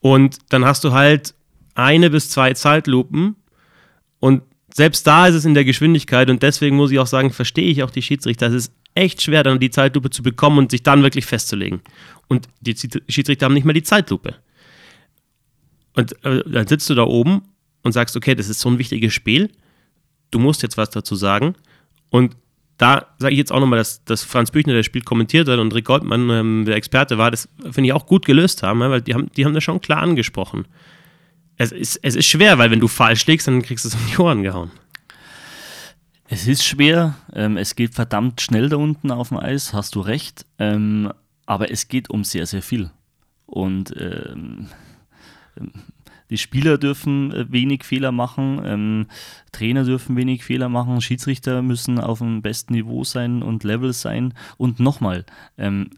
Und dann hast du halt eine bis zwei Zeitlupen und selbst da ist es in der Geschwindigkeit und deswegen muss ich auch sagen, verstehe ich auch die Schiedsrichter. Es ist echt schwer, dann die Zeitlupe zu bekommen und sich dann wirklich festzulegen. Und die Schiedsrichter haben nicht mal die Zeitlupe. Und äh, dann sitzt du da oben und sagst, okay, das ist so ein wichtiges Spiel. Du musst jetzt was dazu sagen. Und da sage ich jetzt auch nochmal, dass, dass Franz Büchner das Spiel kommentiert hat und Rick Goldmann ähm, der Experte war, das finde ich auch gut gelöst haben, weil die haben, die haben das schon klar angesprochen. Es ist, es ist schwer, weil wenn du falsch legst, dann kriegst du es um die Ohren gehauen. Es ist schwer, ähm, es geht verdammt schnell da unten auf dem Eis, hast du recht, ähm, aber es geht um sehr, sehr viel. Und ähm, die Spieler dürfen äh, wenig Fehler machen, ähm, Trainer dürfen wenig Fehler machen, Schiedsrichter müssen auf dem besten Niveau sein und Level sein. Und nochmal, ähm,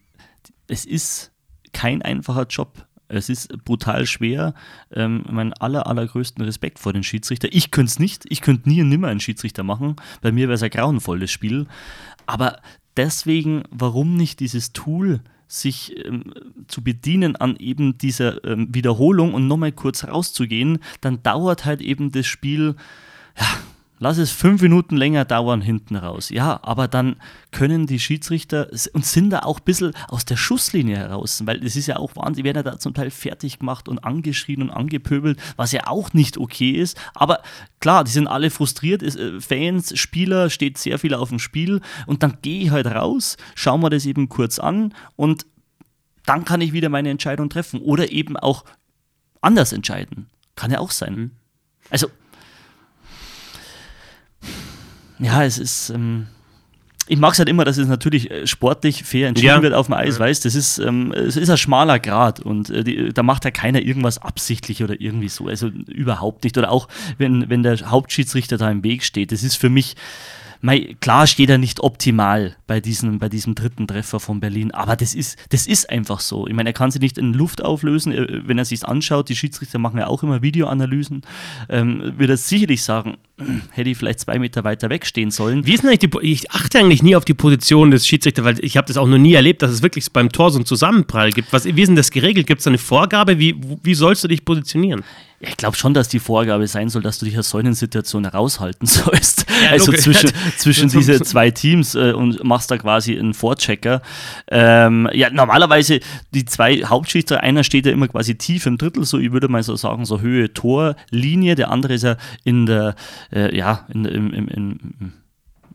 es ist kein einfacher Job. Es ist brutal schwer. Ähm, mein aller, allergrößten Respekt vor den Schiedsrichter. Ich könnte es nicht. Ich könnte nie und nimmer einen Schiedsrichter machen. Bei mir wäre es ein grauenvolles Spiel. Aber deswegen, warum nicht dieses Tool sich ähm, zu bedienen an eben dieser ähm, Wiederholung und nochmal kurz rauszugehen, dann dauert halt eben das Spiel ja, lass es fünf Minuten länger dauern hinten raus. Ja, aber dann können die Schiedsrichter und sind da auch ein bisschen aus der Schusslinie heraus, weil es ist ja auch Wahnsinn, die werden ja da zum Teil fertig gemacht und angeschrien und angepöbelt, was ja auch nicht okay ist. Aber klar, die sind alle frustriert, äh, Fans, Spieler, steht sehr viel auf dem Spiel und dann gehe ich halt raus, schaue mir das eben kurz an und dann kann ich wieder meine Entscheidung treffen oder eben auch anders entscheiden. Kann ja auch sein. Mhm. Also ja, es ist. Ähm, ich mag es halt immer, dass es natürlich äh, sportlich fair entschieden ja. wird auf dem Eis, ja. weißt das ist, ähm, es ist ein schmaler Grad und äh, die, da macht ja keiner irgendwas absichtlich oder irgendwie so. Also überhaupt nicht. Oder auch wenn, wenn der Hauptschiedsrichter da im Weg steht. Das ist für mich Mei, klar steht er nicht optimal bei diesem, bei diesem dritten Treffer von Berlin, aber das ist, das ist einfach so. Ich meine, er kann sich nicht in Luft auflösen, äh, wenn er sich anschaut. Die Schiedsrichter machen ja auch immer Videoanalysen. Ähm, wird er sicherlich sagen, hätte ich vielleicht zwei Meter weiter wegstehen sollen. Wie ist denn eigentlich die, ich achte eigentlich nie auf die Position des Schiedsrichters, weil ich habe das auch noch nie erlebt, dass es wirklich beim Tor so einen Zusammenprall gibt. Was, wie ist denn das geregelt? Gibt es da eine Vorgabe? Wie, wie sollst du dich positionieren? Ich glaube schon, dass die Vorgabe sein soll, dass du dich aus solchen Situationen heraushalten sollst. Ja, also zwischen, zwischen diese zwei Teams äh, und machst da quasi einen Vorchecker. Ähm, ja, normalerweise die zwei Hauptschiedsrichter, einer steht ja immer quasi tief im Drittel, so ich würde mal so sagen, so Höhe Torlinie, der andere ist ja in der, äh, ja, in, im, im, im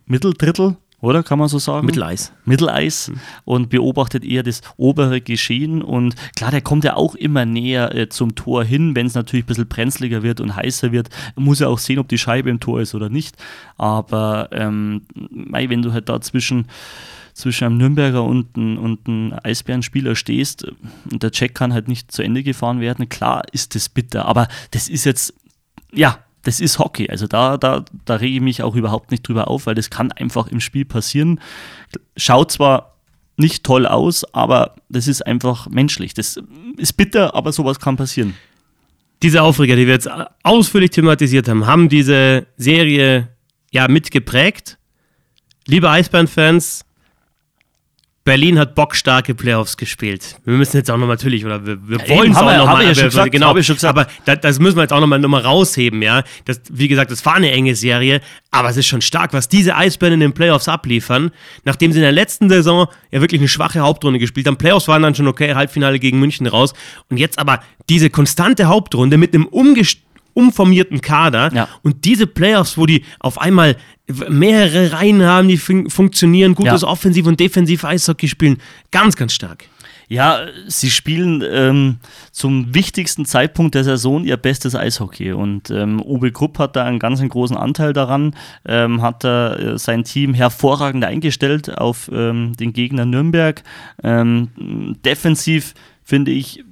Mitteldrittel oder kann man so sagen? Mitteleis. Mitteleis mhm. und beobachtet eher das obere Geschehen. Und klar, der kommt ja auch immer näher äh, zum Tor hin, wenn es natürlich ein bisschen brenzliger wird und heißer wird. Muss ja auch sehen, ob die Scheibe im Tor ist oder nicht. Aber ähm, wenn du halt da zwischen zwischen einem Nürnberger und einem, und einem Eisbärenspieler stehst und der Check kann halt nicht zu Ende gefahren werden, klar ist das bitter, aber das ist jetzt, ja, das ist Hockey. Also da, da, da rege ich mich auch überhaupt nicht drüber auf, weil das kann einfach im Spiel passieren. Schaut zwar nicht toll aus, aber das ist einfach menschlich. Das ist bitter, aber sowas kann passieren. Diese Aufreger, die wir jetzt ausführlich thematisiert haben, haben diese Serie ja mitgeprägt. Liebe Eisbären-Fans, Berlin hat bockstarke Playoffs gespielt. Wir müssen jetzt auch noch natürlich, oder wir, wir ja, wollen es auch nochmal. Ja genau, aber das, das, müssen wir jetzt auch nochmal noch mal rausheben, ja. Das, wie gesagt, das war eine enge Serie, aber es ist schon stark, was diese Eisbären in den Playoffs abliefern. Nachdem sie in der letzten Saison ja wirklich eine schwache Hauptrunde gespielt haben. Playoffs waren dann schon okay, Halbfinale gegen München raus. Und jetzt aber diese konstante Hauptrunde mit einem umgestellten umformierten Kader ja. und diese Playoffs, wo die auf einmal mehrere Reihen haben, die fun funktionieren, gutes ja. Offensiv- und Defensiv-Eishockey spielen. Ganz, ganz stark. Ja, sie spielen ähm, zum wichtigsten Zeitpunkt der Saison ihr bestes Eishockey und ähm, Uwe Krupp hat da einen ganz großen Anteil daran, ähm, hat da äh, sein Team hervorragend eingestellt auf ähm, den Gegner Nürnberg. Ähm, defensiv finde ich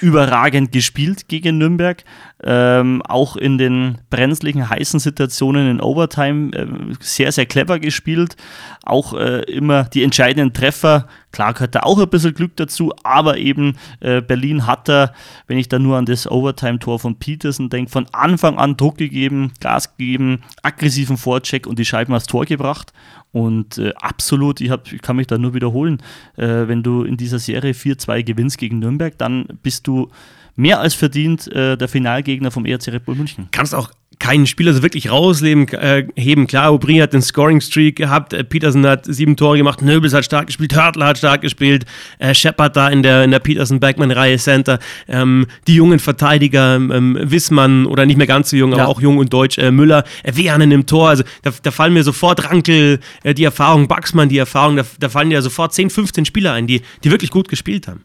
überragend gespielt gegen Nürnberg. Ähm, auch in den brenzlichen, heißen Situationen in Overtime äh, sehr, sehr clever gespielt. Auch äh, immer die entscheidenden Treffer. Klar gehört da auch ein bisschen Glück dazu, aber eben äh, Berlin hat da, wenn ich da nur an das Overtime-Tor von Peterson denke, von Anfang an Druck gegeben, Gas gegeben, aggressiven Vorcheck und die Scheiben aufs Tor gebracht. Und äh, absolut, ich, hab, ich kann mich da nur wiederholen, äh, wenn du in dieser Serie 4-2 gewinnst gegen Nürnberg, dann bist du mehr als verdient äh, der Finalgegner vom ERC Red Bull München. Kannst auch keinen Spieler so wirklich rausleben, äh, heben. Klar, Aubry hat den Scoring-Streak gehabt, äh, Peterson hat sieben Tore gemacht, Nöbels hat stark gespielt, Hörtler hat stark gespielt, äh, Shepard da in der, in der Peterson-Bergmann-Reihe Center, ähm, die jungen Verteidiger, ähm, Wissmann oder nicht mehr ganz so jung, ja. aber auch jung und deutsch, äh, Müller, äh, Wehanen im Tor, also da, da fallen mir sofort Rankel, äh, die Erfahrung, Baxmann die Erfahrung, da, da fallen ja sofort 10, 15 Spieler ein, die, die wirklich gut gespielt haben.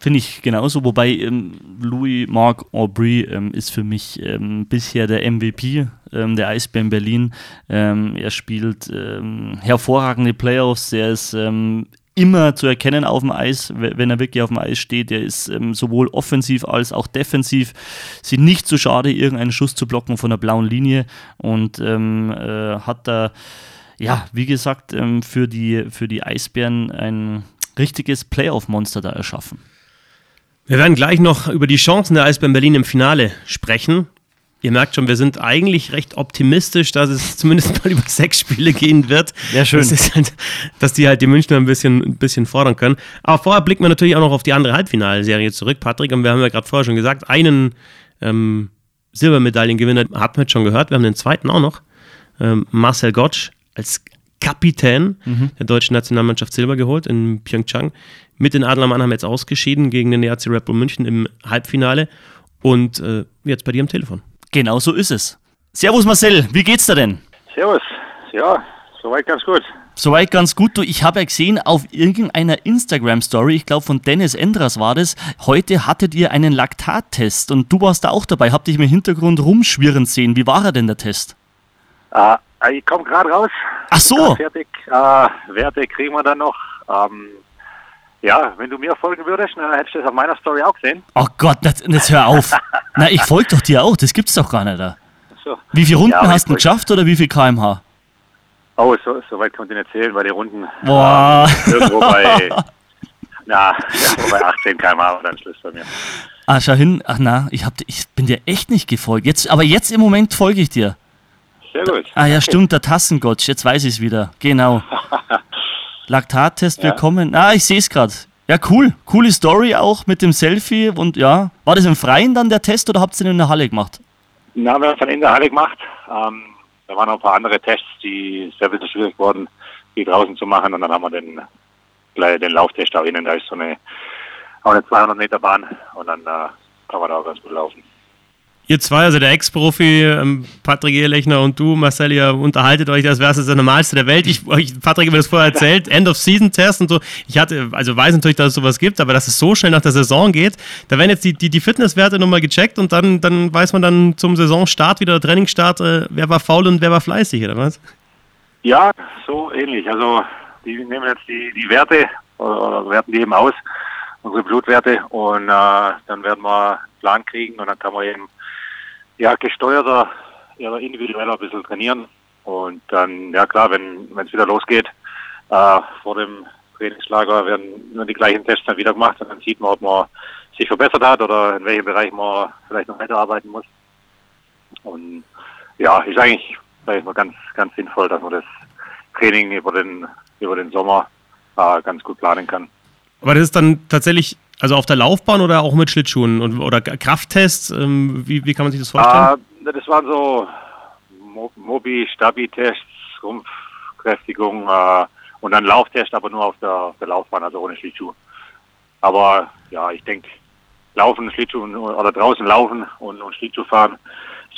Finde ich genauso, wobei ähm, Louis Marc Aubry ähm, ist für mich ähm, bisher der MVP ähm, der Eisbären Berlin. Ähm, er spielt ähm, hervorragende Playoffs, er ist immer zu erkennen auf dem Eis, wenn er wirklich auf dem Eis steht. Er ist sowohl offensiv als auch defensiv. Sie nicht zu schade, irgendeinen Schuss zu blocken von der blauen Linie und äh, hat da, ja, wie gesagt, für, die, für die Eisbären ein richtiges Playoff-Monster da erschaffen. Wir werden gleich noch über die Chancen der Eisbären Berlin im Finale sprechen. Ihr merkt schon, wir sind eigentlich recht optimistisch, dass es zumindest mal über sechs Spiele gehen wird. Ja, schön. Das halt, dass die halt die Münchner ein bisschen, ein bisschen fordern können. Aber vorher blicken wir natürlich auch noch auf die andere Halbfinalserie zurück, Patrick. Und wir haben ja gerade vorher schon gesagt, einen ähm, Silbermedaillengewinner hatten wir jetzt schon gehört. Wir haben den zweiten auch noch. ähm, Marcel Gottsch als Kapitän mhm. der deutschen Nationalmannschaft Silber geholt in Pyeongchang. Mit den Adler Mannheim jetzt ausgeschieden gegen den ERC Red Bull München im Halbfinale. Und äh, jetzt bei dir am Telefon. Genau so ist es. Servus Marcel, wie geht's dir denn? Servus, ja, soweit ganz gut. Soweit ganz gut. Du, ich habe ja gesehen auf irgendeiner Instagram-Story, ich glaube von Dennis Endras war das, heute hattet ihr einen Laktattest und du warst da auch dabei, hab dich im Hintergrund rumschwirren sehen. Wie war er denn, der Test? Äh, ich komme gerade raus. Ach so. Fertig. Äh, Werte kriegen wir dann noch. Ähm, ja, wenn du mir folgen würdest, dann hättest du das auf meiner Story auch gesehen. Oh Gott, jetzt, jetzt hör auf. Na, ich folge doch dir auch, das gibt's doch gar nicht da. So. Wie viele Runden Ja, hast du geschafft oder wie viel kmh? Oh, so, so weit konnte ich nicht zählen, weil die Runden Boah. äh, irgendwo bei, na, irgendwo bei 18 km war dann Schluss bei mir. Ah, schau hin. Ach na, ich, hab, ich bin dir echt nicht gefolgt. Jetzt, aber jetzt im Moment folge ich dir. Sehr gut. Ah ja, stimmt, der Tassengott. Jetzt weiß ich es wieder. Genau. Laktattest, Ja. willkommen. Ah, ich sehe es gerade. Ja, cool. Coole Story auch mit dem Selfie. Und ja, war das im Freien dann der Test oder habt ihr den in der Halle gemacht? Na, haben wir dann in der Halle gemacht. Ähm, da waren noch ein paar andere Tests, die sehr bisschen schwierig wurden, die draußen zu machen. Und dann haben wir den, den Lauftest auch innen. Da ist so eine, auch eine 200 Meter Bahn. Und dann äh, kann man da auch ganz gut laufen. Ihr zwei, also der Ex-Profi, ähm, Patrick Ehlechner und du, Marcel, ihr unterhaltet euch, als wäre es das Normalste der Welt. Ich, euch, Patrick hat mir das vorher erzählt, End-of-Season-Test und so. Ich hatte, also weiß natürlich, dass es sowas gibt, aber dass es so schnell nach der Saison geht, da werden jetzt die, die, die Fitnesswerte nochmal gecheckt und dann, dann weiß man dann zum Saisonstart wieder, Trainingsstart, äh, wer war faul und wer war fleißig, oder was? Ja, so ähnlich. Also die nehmen jetzt die, die Werte oder, oder werten die eben aus, unsere Blutwerte und äh, dann werden wir einen Plan kriegen und dann kann man eben ja gesteuerter, ja, individueller ein bisschen trainieren und dann, ja klar, wenn es wieder losgeht, äh, vor dem Trainingslager werden nur die gleichen Tests dann wieder gemacht und dann sieht man, ob man sich verbessert hat oder in welchem Bereich man vielleicht noch weiterarbeiten muss. Und ja, ist eigentlich sag ich mal, ganz, ganz sinnvoll, dass man das Training über den, über den Sommer äh, ganz gut planen kann. Aber das ist dann tatsächlich, also auf der Laufbahn oder auch mit Schlittschuhen und, oder Krafttests, ähm, wie, wie kann man sich das vorstellen? Äh, das waren so Mo Mobi, Stabi-Tests, Rumpfkräftigung äh, und dann Lauftest, aber nur auf der, auf der Laufbahn, also ohne Schlittschuh. Aber ja, ich denke, Laufen, Schlittschuh oder draußen laufen und, und Schlittschuh fahren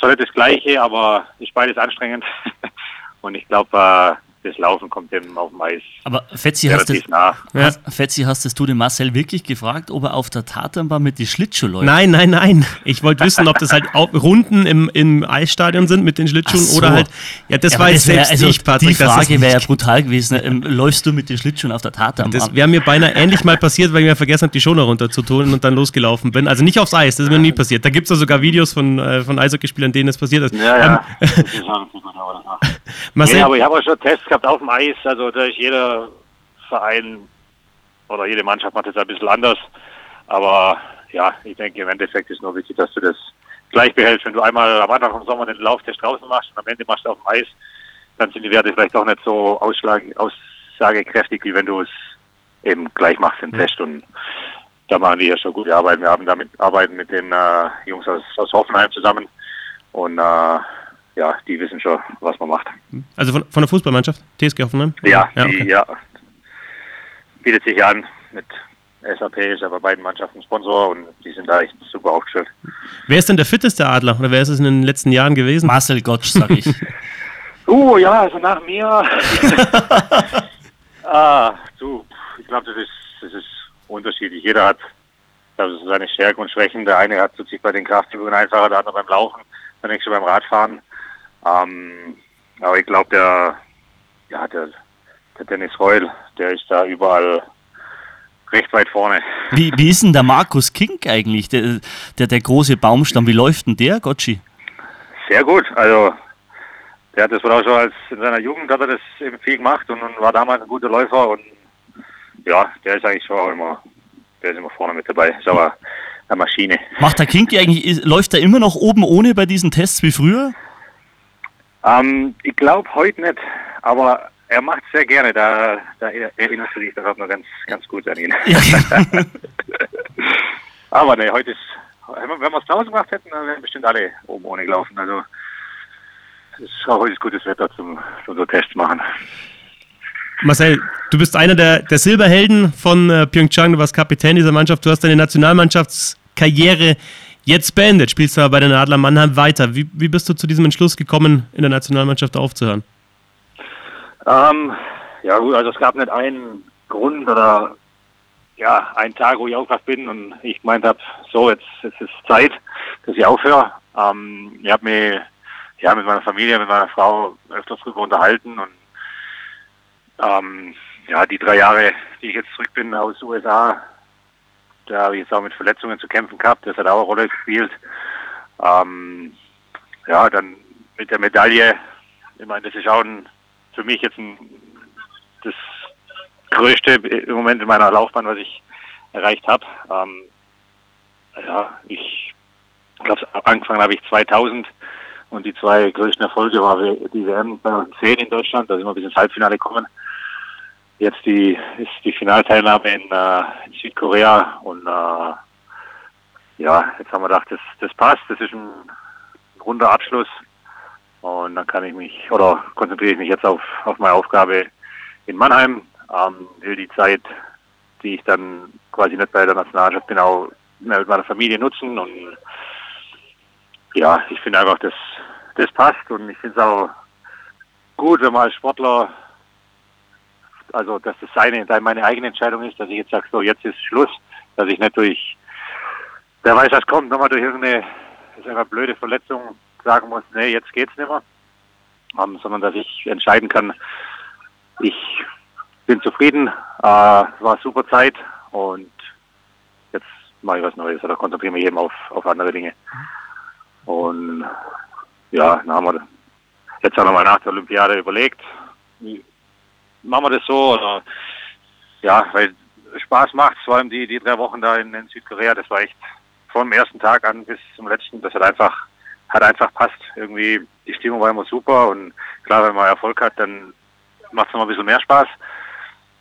ist nicht das Gleiche, aber ist beides anstrengend. und ich glaube, äh, das Laufen kommt dem auf dem Eis Aber Fetzi, hast, nah. Ja. hast, Fetzi, hast das du den Marcel wirklich gefragt, ob er auf der Tatanbahn mit die Schlittschuh läuft? Nein, nein, nein. Ich wollte wissen, ob das halt auch Runden im, im Eisstadion sind mit den Schlittschuhen so. oder halt. Ja, das Ja, weiß wär- selbst also ich, Patrick. Die Frage wäre ja brutal gewesen. Ähm, läufst du mit den Schlittschuhen auf der Tatanbahn? Das wäre mir beinahe ähnlich mal passiert, weil ich mir vergessen habe, die Schoner runter zu tun und dann losgelaufen bin. Also nicht aufs Eis, das ist mir nie passiert. Da gibt es ja sogar Videos von, äh, von Eishockeyspielern, denen das passiert ist. Ja, ja. Ähm, Das ist schon das. Marcel, Nee, aber ich habe auch schon Tests gehabt auf dem Eis. Also ist jeder Verein oder jede Mannschaft macht das ein bisschen anders. Aber ja, ich denke im Endeffekt ist nur wichtig, dass du das gleich behältst. Wenn du einmal am Anfang vom Sommer den Lauftest draußen machst und am Ende machst du auf dem Eis, dann sind die Werte vielleicht auch nicht so ausschlag aussagekräftig, wie wenn du es eben gleich machst, den Test. Und da machen die ja schon gute Arbeit. Wir haben damit arbeiten mit den äh, Jungs aus, aus Hoffenheim zusammen. Und äh, ja, die wissen schon, was man macht. also von, von der Fußballmannschaft, TSG Hoffenheim? Ja, ja, die, okay. ja, bietet sich an mit SAP, ist ja bei beiden Mannschaften Sponsor und die sind da echt super aufgestellt. Wer ist denn der fitteste Adler oder wer ist es in den letzten Jahren gewesen? Marcel Gottsch, sag ich. Uh, ja, also nach mir. ah, du, ich glaube, das ist, das ist unterschiedlich. Jeder hat also seine Stärken und Schwächen. Der eine hat tut sich bei den Kraftübungen einfacher, der andere beim Laufen, der nächste beim Radfahren. Ähm, aber ich glaube, der, ja, der, der Dennis Reul, der ist da überall recht weit vorne. Wie, wie ist denn der Markus Kink eigentlich, der, der, der große Baumstamm? Wie läuft denn der, Gottschi? Sehr gut. Also der hat das wohl auch schon als in seiner Jugend hat er das eben viel gemacht und, und war damals ein guter Läufer und ja, der ist eigentlich schon auch immer, der ist immer vorne mit dabei. Ist aber eine Maschine. Macht der Kink eigentlich, läuft er immer noch oben ohne bei diesen Tests wie früher? Ähm, ich glaube heute nicht, aber er macht es sehr gerne. Da, da erinnerst du dich doch noch ganz, ganz gut an ihn. Ja. aber ne, heute ist, wenn wir es draußen gemacht hätten, dann wären bestimmt alle oben ohne gelaufen. Also es ist auch heute gutes Wetter zum, zum so Tests machen. Marcel, du bist einer der, der Silberhelden von äh, Pyeongchang, du warst Kapitän dieser Mannschaft, du hast deine Nationalmannschaftskarriere jetzt beendet, spielst aber bei den Adler Mannheim weiter. Wie, wie bist du zu diesem Entschluss gekommen, in der Nationalmannschaft aufzuhören? Ähm, ja gut, also es gab nicht einen Grund oder ja, einen Tag, wo ich aufgewacht bin und ich gemeint habe, so, jetzt, jetzt ist Zeit, dass ich aufhöre. Ähm, ich habe mich ja, mit meiner Familie, mit meiner Frau öfters drüber unterhalten und ähm, ja, die drei Jahre, die ich jetzt zurück bin aus USA, da habe ich jetzt auch mit Verletzungen zu kämpfen gehabt, das hat auch eine Rolle gespielt. Ähm, ja, dann mit der Medaille, ich meine, das ist auch ein, für mich jetzt ein, das Größte im Moment in meiner Laufbahn, was ich erreicht habe. Ähm, ja, ich glaube, angefangen habe ich 2000 und die zwei größten Erfolge waren die WM bei 10 in Deutschland, da sind wir bis ins Halbfinale gekommen. Jetzt die, ist die Finalteilnahme in, äh, in Südkorea und äh, ja, jetzt haben wir gedacht, das, das passt, das ist ein runder Abschluss. Und dann kann ich mich oder konzentriere ich mich jetzt auf, auf meine Aufgabe in Mannheim, ähm, will die Zeit, die ich dann quasi nicht bei der Nationalmannschaft bin, auch mit meiner Familie nutzen. Und ja, ich finde einfach, dass das passt. Und ich finde es auch gut, wenn man als Sportler, also dass das seine, meine eigene Entscheidung ist, dass ich jetzt sage, so jetzt ist Schluss, dass ich durch, wer weiß, was kommt, nochmal durch irgendeine sag mal, blöde Verletzung sagen muss, nee, jetzt geht's nicht mehr, um, sondern dass ich entscheiden kann, ich bin zufrieden, äh, war super Zeit und jetzt mache ich was Neues oder konzentriere mich eben auf, auf andere Dinge. Und ja, dann haben wir jetzt auch nochmal nach der Olympiade überlegt, wie machen wir das so oder ja, weil Spaß macht, vor allem die, die drei Wochen da in, in Südkorea, das war echt vom ersten Tag an bis zum letzten, das hat einfach, hat einfach passt. Irgendwie, die Stimmung war immer super und klar, wenn man Erfolg hat, dann macht es noch ein bisschen mehr Spaß.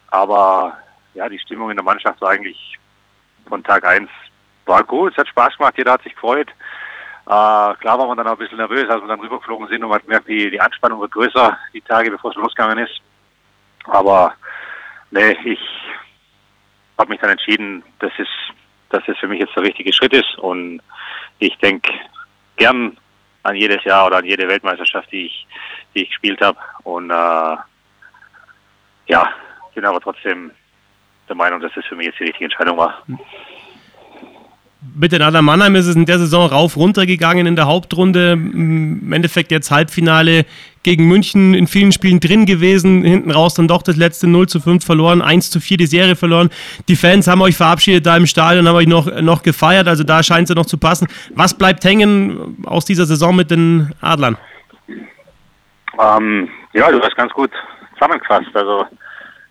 Aber ja, die Stimmung in der Mannschaft war eigentlich von Tag eins war gut, es hat Spaß gemacht, jeder hat sich gefreut. Äh, klar war man dann auch ein bisschen nervös, als wir dann rübergeflogen sind und man hat gemerkt, die, die Anspannung wird größer, die Tage bevor es losgegangen ist. Aber nee, ich habe mich dann entschieden, dass es, dass es für mich jetzt der richtige Schritt ist und ich denke gern an jedes Jahr oder an jede Weltmeisterschaft, die ich, die ich gespielt habe. Und äh, ja, bin aber trotzdem der Meinung, dass es für mich jetzt die richtige Entscheidung war. Mit den Adler Mannheim ist es in der Saison rauf runter gegangen in der Hauptrunde. Im Endeffekt jetzt Halbfinale gegen München in vielen Spielen drin gewesen. Hinten raus dann doch das letzte 0 zu 5 verloren, 1 zu 4 die Serie verloren. Die Fans haben euch verabschiedet da im Stadion, haben euch noch, noch gefeiert. Also da scheint es ja noch zu passen. Was bleibt hängen aus dieser Saison mit den Adlern? Ähm, ja, du hast ganz gut zusammengefasst. Also,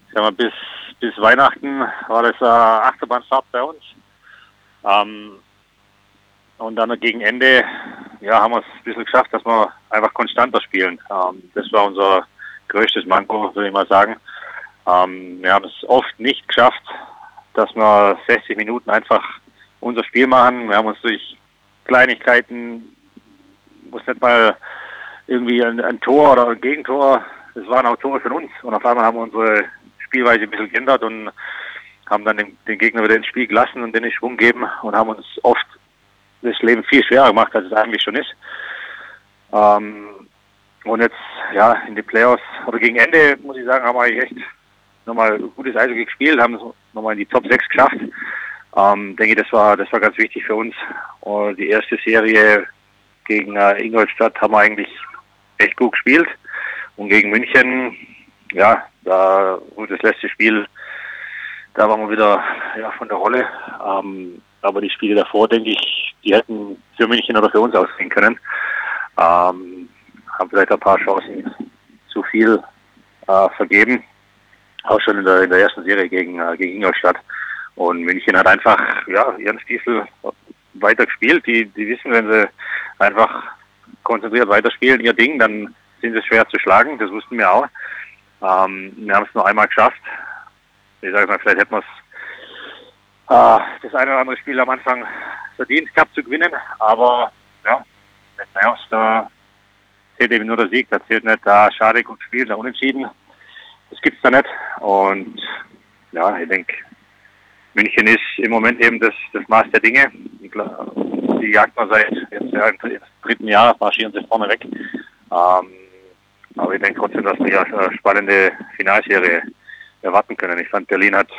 ich sag mal, bis, bis Weihnachten war das äh, Achterbahnfahrt bei uns ähm, und dann gegen Ende ja, haben wir es ein bisschen geschafft, dass wir einfach konstanter spielen. Ähm, das war unser größtes Manko, würde ich mal sagen. Ähm, wir haben es oft nicht geschafft, dass wir 60 Minuten einfach unser Spiel machen. Wir haben uns durch Kleinigkeiten, muss nicht mal irgendwie ein, ein Tor oder ein Gegentor, das waren auch Tore von uns. Und auf einmal haben wir unsere Spielweise ein bisschen geändert und haben dann den, den Gegner wieder ins Spiel gelassen und den Schwung geben und haben uns oft das Leben viel schwerer gemacht, als es eigentlich schon ist. Ähm, und jetzt, ja, in die Playoffs oder gegen Ende, muss ich sagen, haben wir eigentlich echt nochmal gutes Eishockey gespielt, haben es nochmal in die Top 6 geschafft. Ähm, denke, das war, das war ganz wichtig für uns. Und die erste Serie gegen äh, Ingolstadt haben wir eigentlich echt gut gespielt. Und gegen München, ja, da, gut, das letzte Spiel da waren wir wieder ja, von der Rolle. Ähm, aber die Spiele davor, denke ich, die hätten für München oder für uns ausgehen können. Ähm, haben vielleicht ein paar Chancen zu viel äh, vergeben. Auch schon in der, in der ersten Serie gegen, äh, gegen Ingolstadt. Und München hat einfach ja, ihren Stiefel weiter gespielt. Die, die wissen, wenn sie einfach konzentriert weiterspielen, ihr Ding, dann sind sie schwer zu schlagen. Das wussten wir auch. Ähm, wir haben es nur einmal geschafft, ich sage mal, vielleicht hätten wir es äh, das eine oder andere Spiel am Anfang verdient gehabt zu gewinnen, aber ja, Playoffs, da zählt eben nur der Sieg, da zählt nicht, da schade, gut Spiel, da unentschieden. Das gibt's da nicht. Und ja, ich denke, München ist im Moment eben das, das Maß der Dinge. Die jagt man seit jetzt ja, im dritten Jahr, marschieren sie vorne weg. Ähm, aber ich denke trotzdem, dass wir eine spannende Finalserie erwarten können. Ich fand, Berlin hat,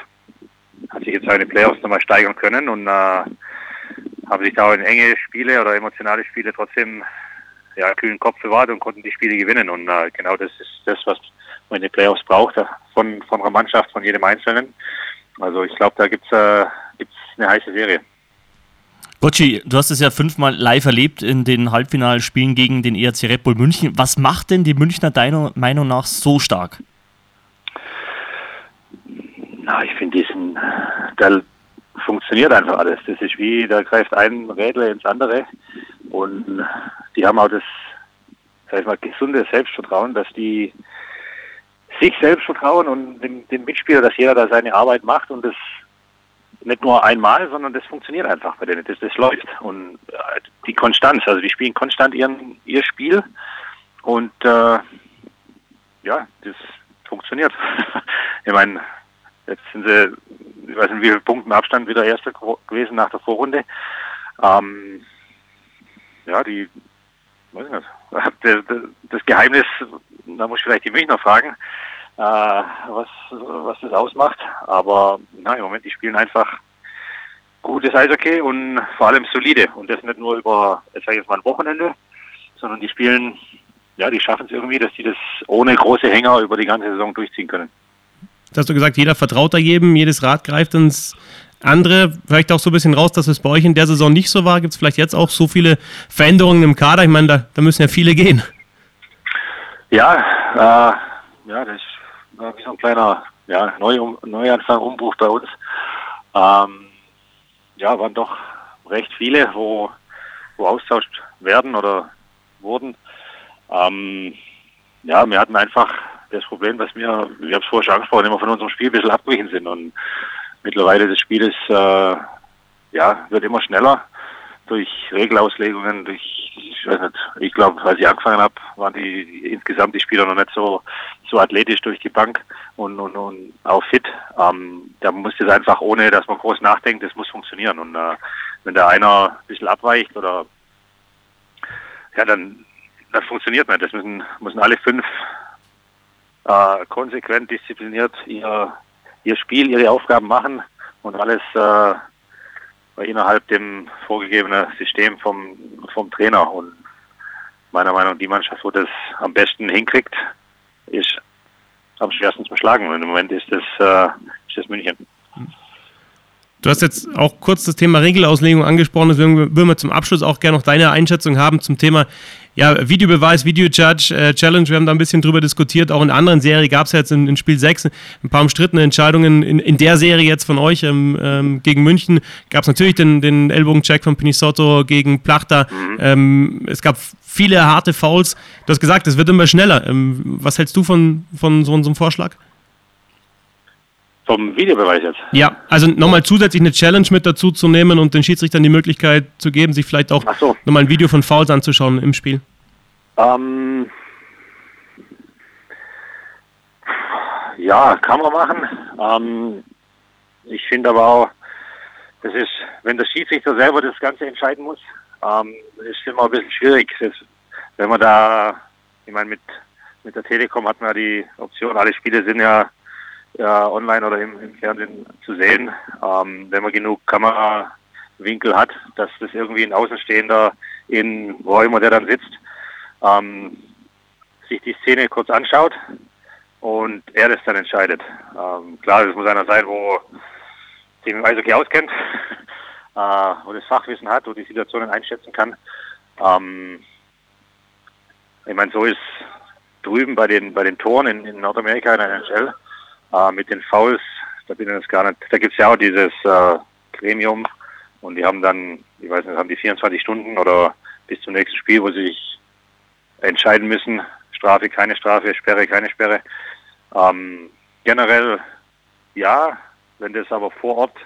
hat sich jetzt seine Playoffs nochmal steigern können und äh, haben sich da in enge Spiele oder emotionale Spiele trotzdem ja, kühlen Kopf bewahrt und konnten die Spiele gewinnen. Und äh, genau das ist das, was man in den Playoffs braucht, äh, von, von einer Mannschaft, von jedem Einzelnen. Also ich glaube, da gibt es äh, gibt's eine heiße Serie. Bocci, du hast es ja fünfmal live erlebt in den Halbfinalspielen gegen den ERC Red Bull München. Was macht denn die Münchner deiner Meinung nach so stark? Na, ich finde diesen, da funktioniert einfach alles. Das ist wie, da greift ein Rädler ins andere und die haben auch das, sag ich mal, gesunde Selbstvertrauen, dass die sich selbst vertrauen und dem, dem Mitspieler, dass jeder da seine Arbeit macht und das nicht nur einmal, sondern das funktioniert einfach bei denen, das, das läuft. Und äh, die Konstanz, also die spielen konstant ihren, ihr Spiel und äh, ja, das funktioniert. ich meine, jetzt sind sie, ich weiß nicht, wie viele Punkte Abstand wieder Erster gewesen nach der Vorrunde. Ähm, ja, die, weiß ich nicht, das, das Geheimnis, da muss ich vielleicht die Münchner fragen, äh, was, was das ausmacht. Aber na, im Moment, die spielen einfach gutes Eishockey und vor allem solide. Und das nicht nur über, jetzt sage ich jetzt mal ein Wochenende, sondern die spielen, ja, die schaffen es irgendwie, dass die das ohne große Hänger über die ganze Saison durchziehen können. Jetzt hast du gesagt, jeder vertraut da jedem, jedes Rad greift ins andere. Vielleicht auch so ein bisschen raus, dass es bei euch in der Saison nicht so war. Gibt es vielleicht jetzt auch so viele Veränderungen im Kader? Ich meine, da, da müssen ja viele gehen. Ja, äh, ja, das war wie so ein kleiner ja, Neu Neuanfang, Umbruch bei uns. Ähm, ja, waren doch recht viele, wo, wo austauscht werden oder wurden. Ähm, ja, wir hatten einfach das Problem, dass wir, ich habe es vorher schon angesprochen, immer von unserem Spiel ein bisschen abgewichen sind. Und mittlerweile das Spiel ist, äh, ja, wird immer schneller durch Regelauslegungen, durch, ich weiß nicht, ich glaube, als ich angefangen habe, waren die, die, insgesamt die Spieler noch nicht so, so athletisch durch die Bank und, und, und auch fit. Ähm, da muss es einfach, ohne dass man groß nachdenkt, das muss funktionieren. Und äh, wenn da einer ein bisschen abweicht oder ja, dann das funktioniert nicht. Das müssen, müssen alle fünf äh, konsequent diszipliniert ihr, ihr Spiel, ihre Aufgaben machen und alles äh, innerhalb dem vorgegebenen System vom, vom Trainer. Und meiner Meinung nach die Mannschaft, wo das am besten hinkriegt, ist am schwersten zu schlagen. Und im Moment ist das, äh, ist das München. Du hast jetzt auch kurz das Thema Regelauslegung angesprochen, deswegen würden wir zum Abschluss auch gerne noch deine Einschätzung haben zum Thema ja, Videobeweis, Video-Judge, äh, Challenge. Wir haben da ein bisschen drüber diskutiert. Auch in anderen Serien gab es jetzt in, in, Spiel 6 ein paar umstrittene Entscheidungen. In, in der Serie jetzt von euch ähm, ähm, gegen München gab es natürlich den, den Ellbogencheck von Pinisotto gegen Plachter. Mhm. Ähm, es gab viele harte Fouls. Du hast gesagt, es wird immer schneller. Ähm, was hältst du von, von so, so einem Vorschlag? Vom Videobeweis jetzt? Ja, also nochmal zusätzlich eine Challenge mit dazu zu nehmen und den Schiedsrichtern die Möglichkeit zu geben, sich vielleicht auch so. nochmal ein Video von Fouls anzuschauen im Spiel. Ähm, ja, kann man machen. Ähm, ich finde aber auch, das ist, wenn der Schiedsrichter selber das Ganze entscheiden muss, ähm, ist immer ein bisschen schwierig. Das, wenn man da, ich meine, mit, mit der Telekom hat man die Option, alle Spiele sind ja ja, online oder im, im Fernsehen zu sehen. Ähm, wenn man genug Kamerawinkel hat, dass das irgendwie ein Außenstehender in wo immer der dann sitzt, ähm, sich die Szene kurz anschaut und er das dann entscheidet. Ähm, klar, das muss einer sein, wo sich mit Eishockey auskennt, äh, wo das Fachwissen hat, wo die Situationen einschätzen kann. Ähm, ich meine, so ist drüben bei den bei den Toren in, in Nordamerika in der NHL äh, mit den Fouls, da bin ich jetzt gar nicht, da gibt es ja auch dieses äh, Gremium und die haben dann, ich weiß nicht, haben die 24 Stunden oder bis zum nächsten Spiel, wo sie sich entscheiden müssen, Strafe, keine Strafe, Sperre, keine Sperre. Ähm, generell ja, wenn das aber vor Ort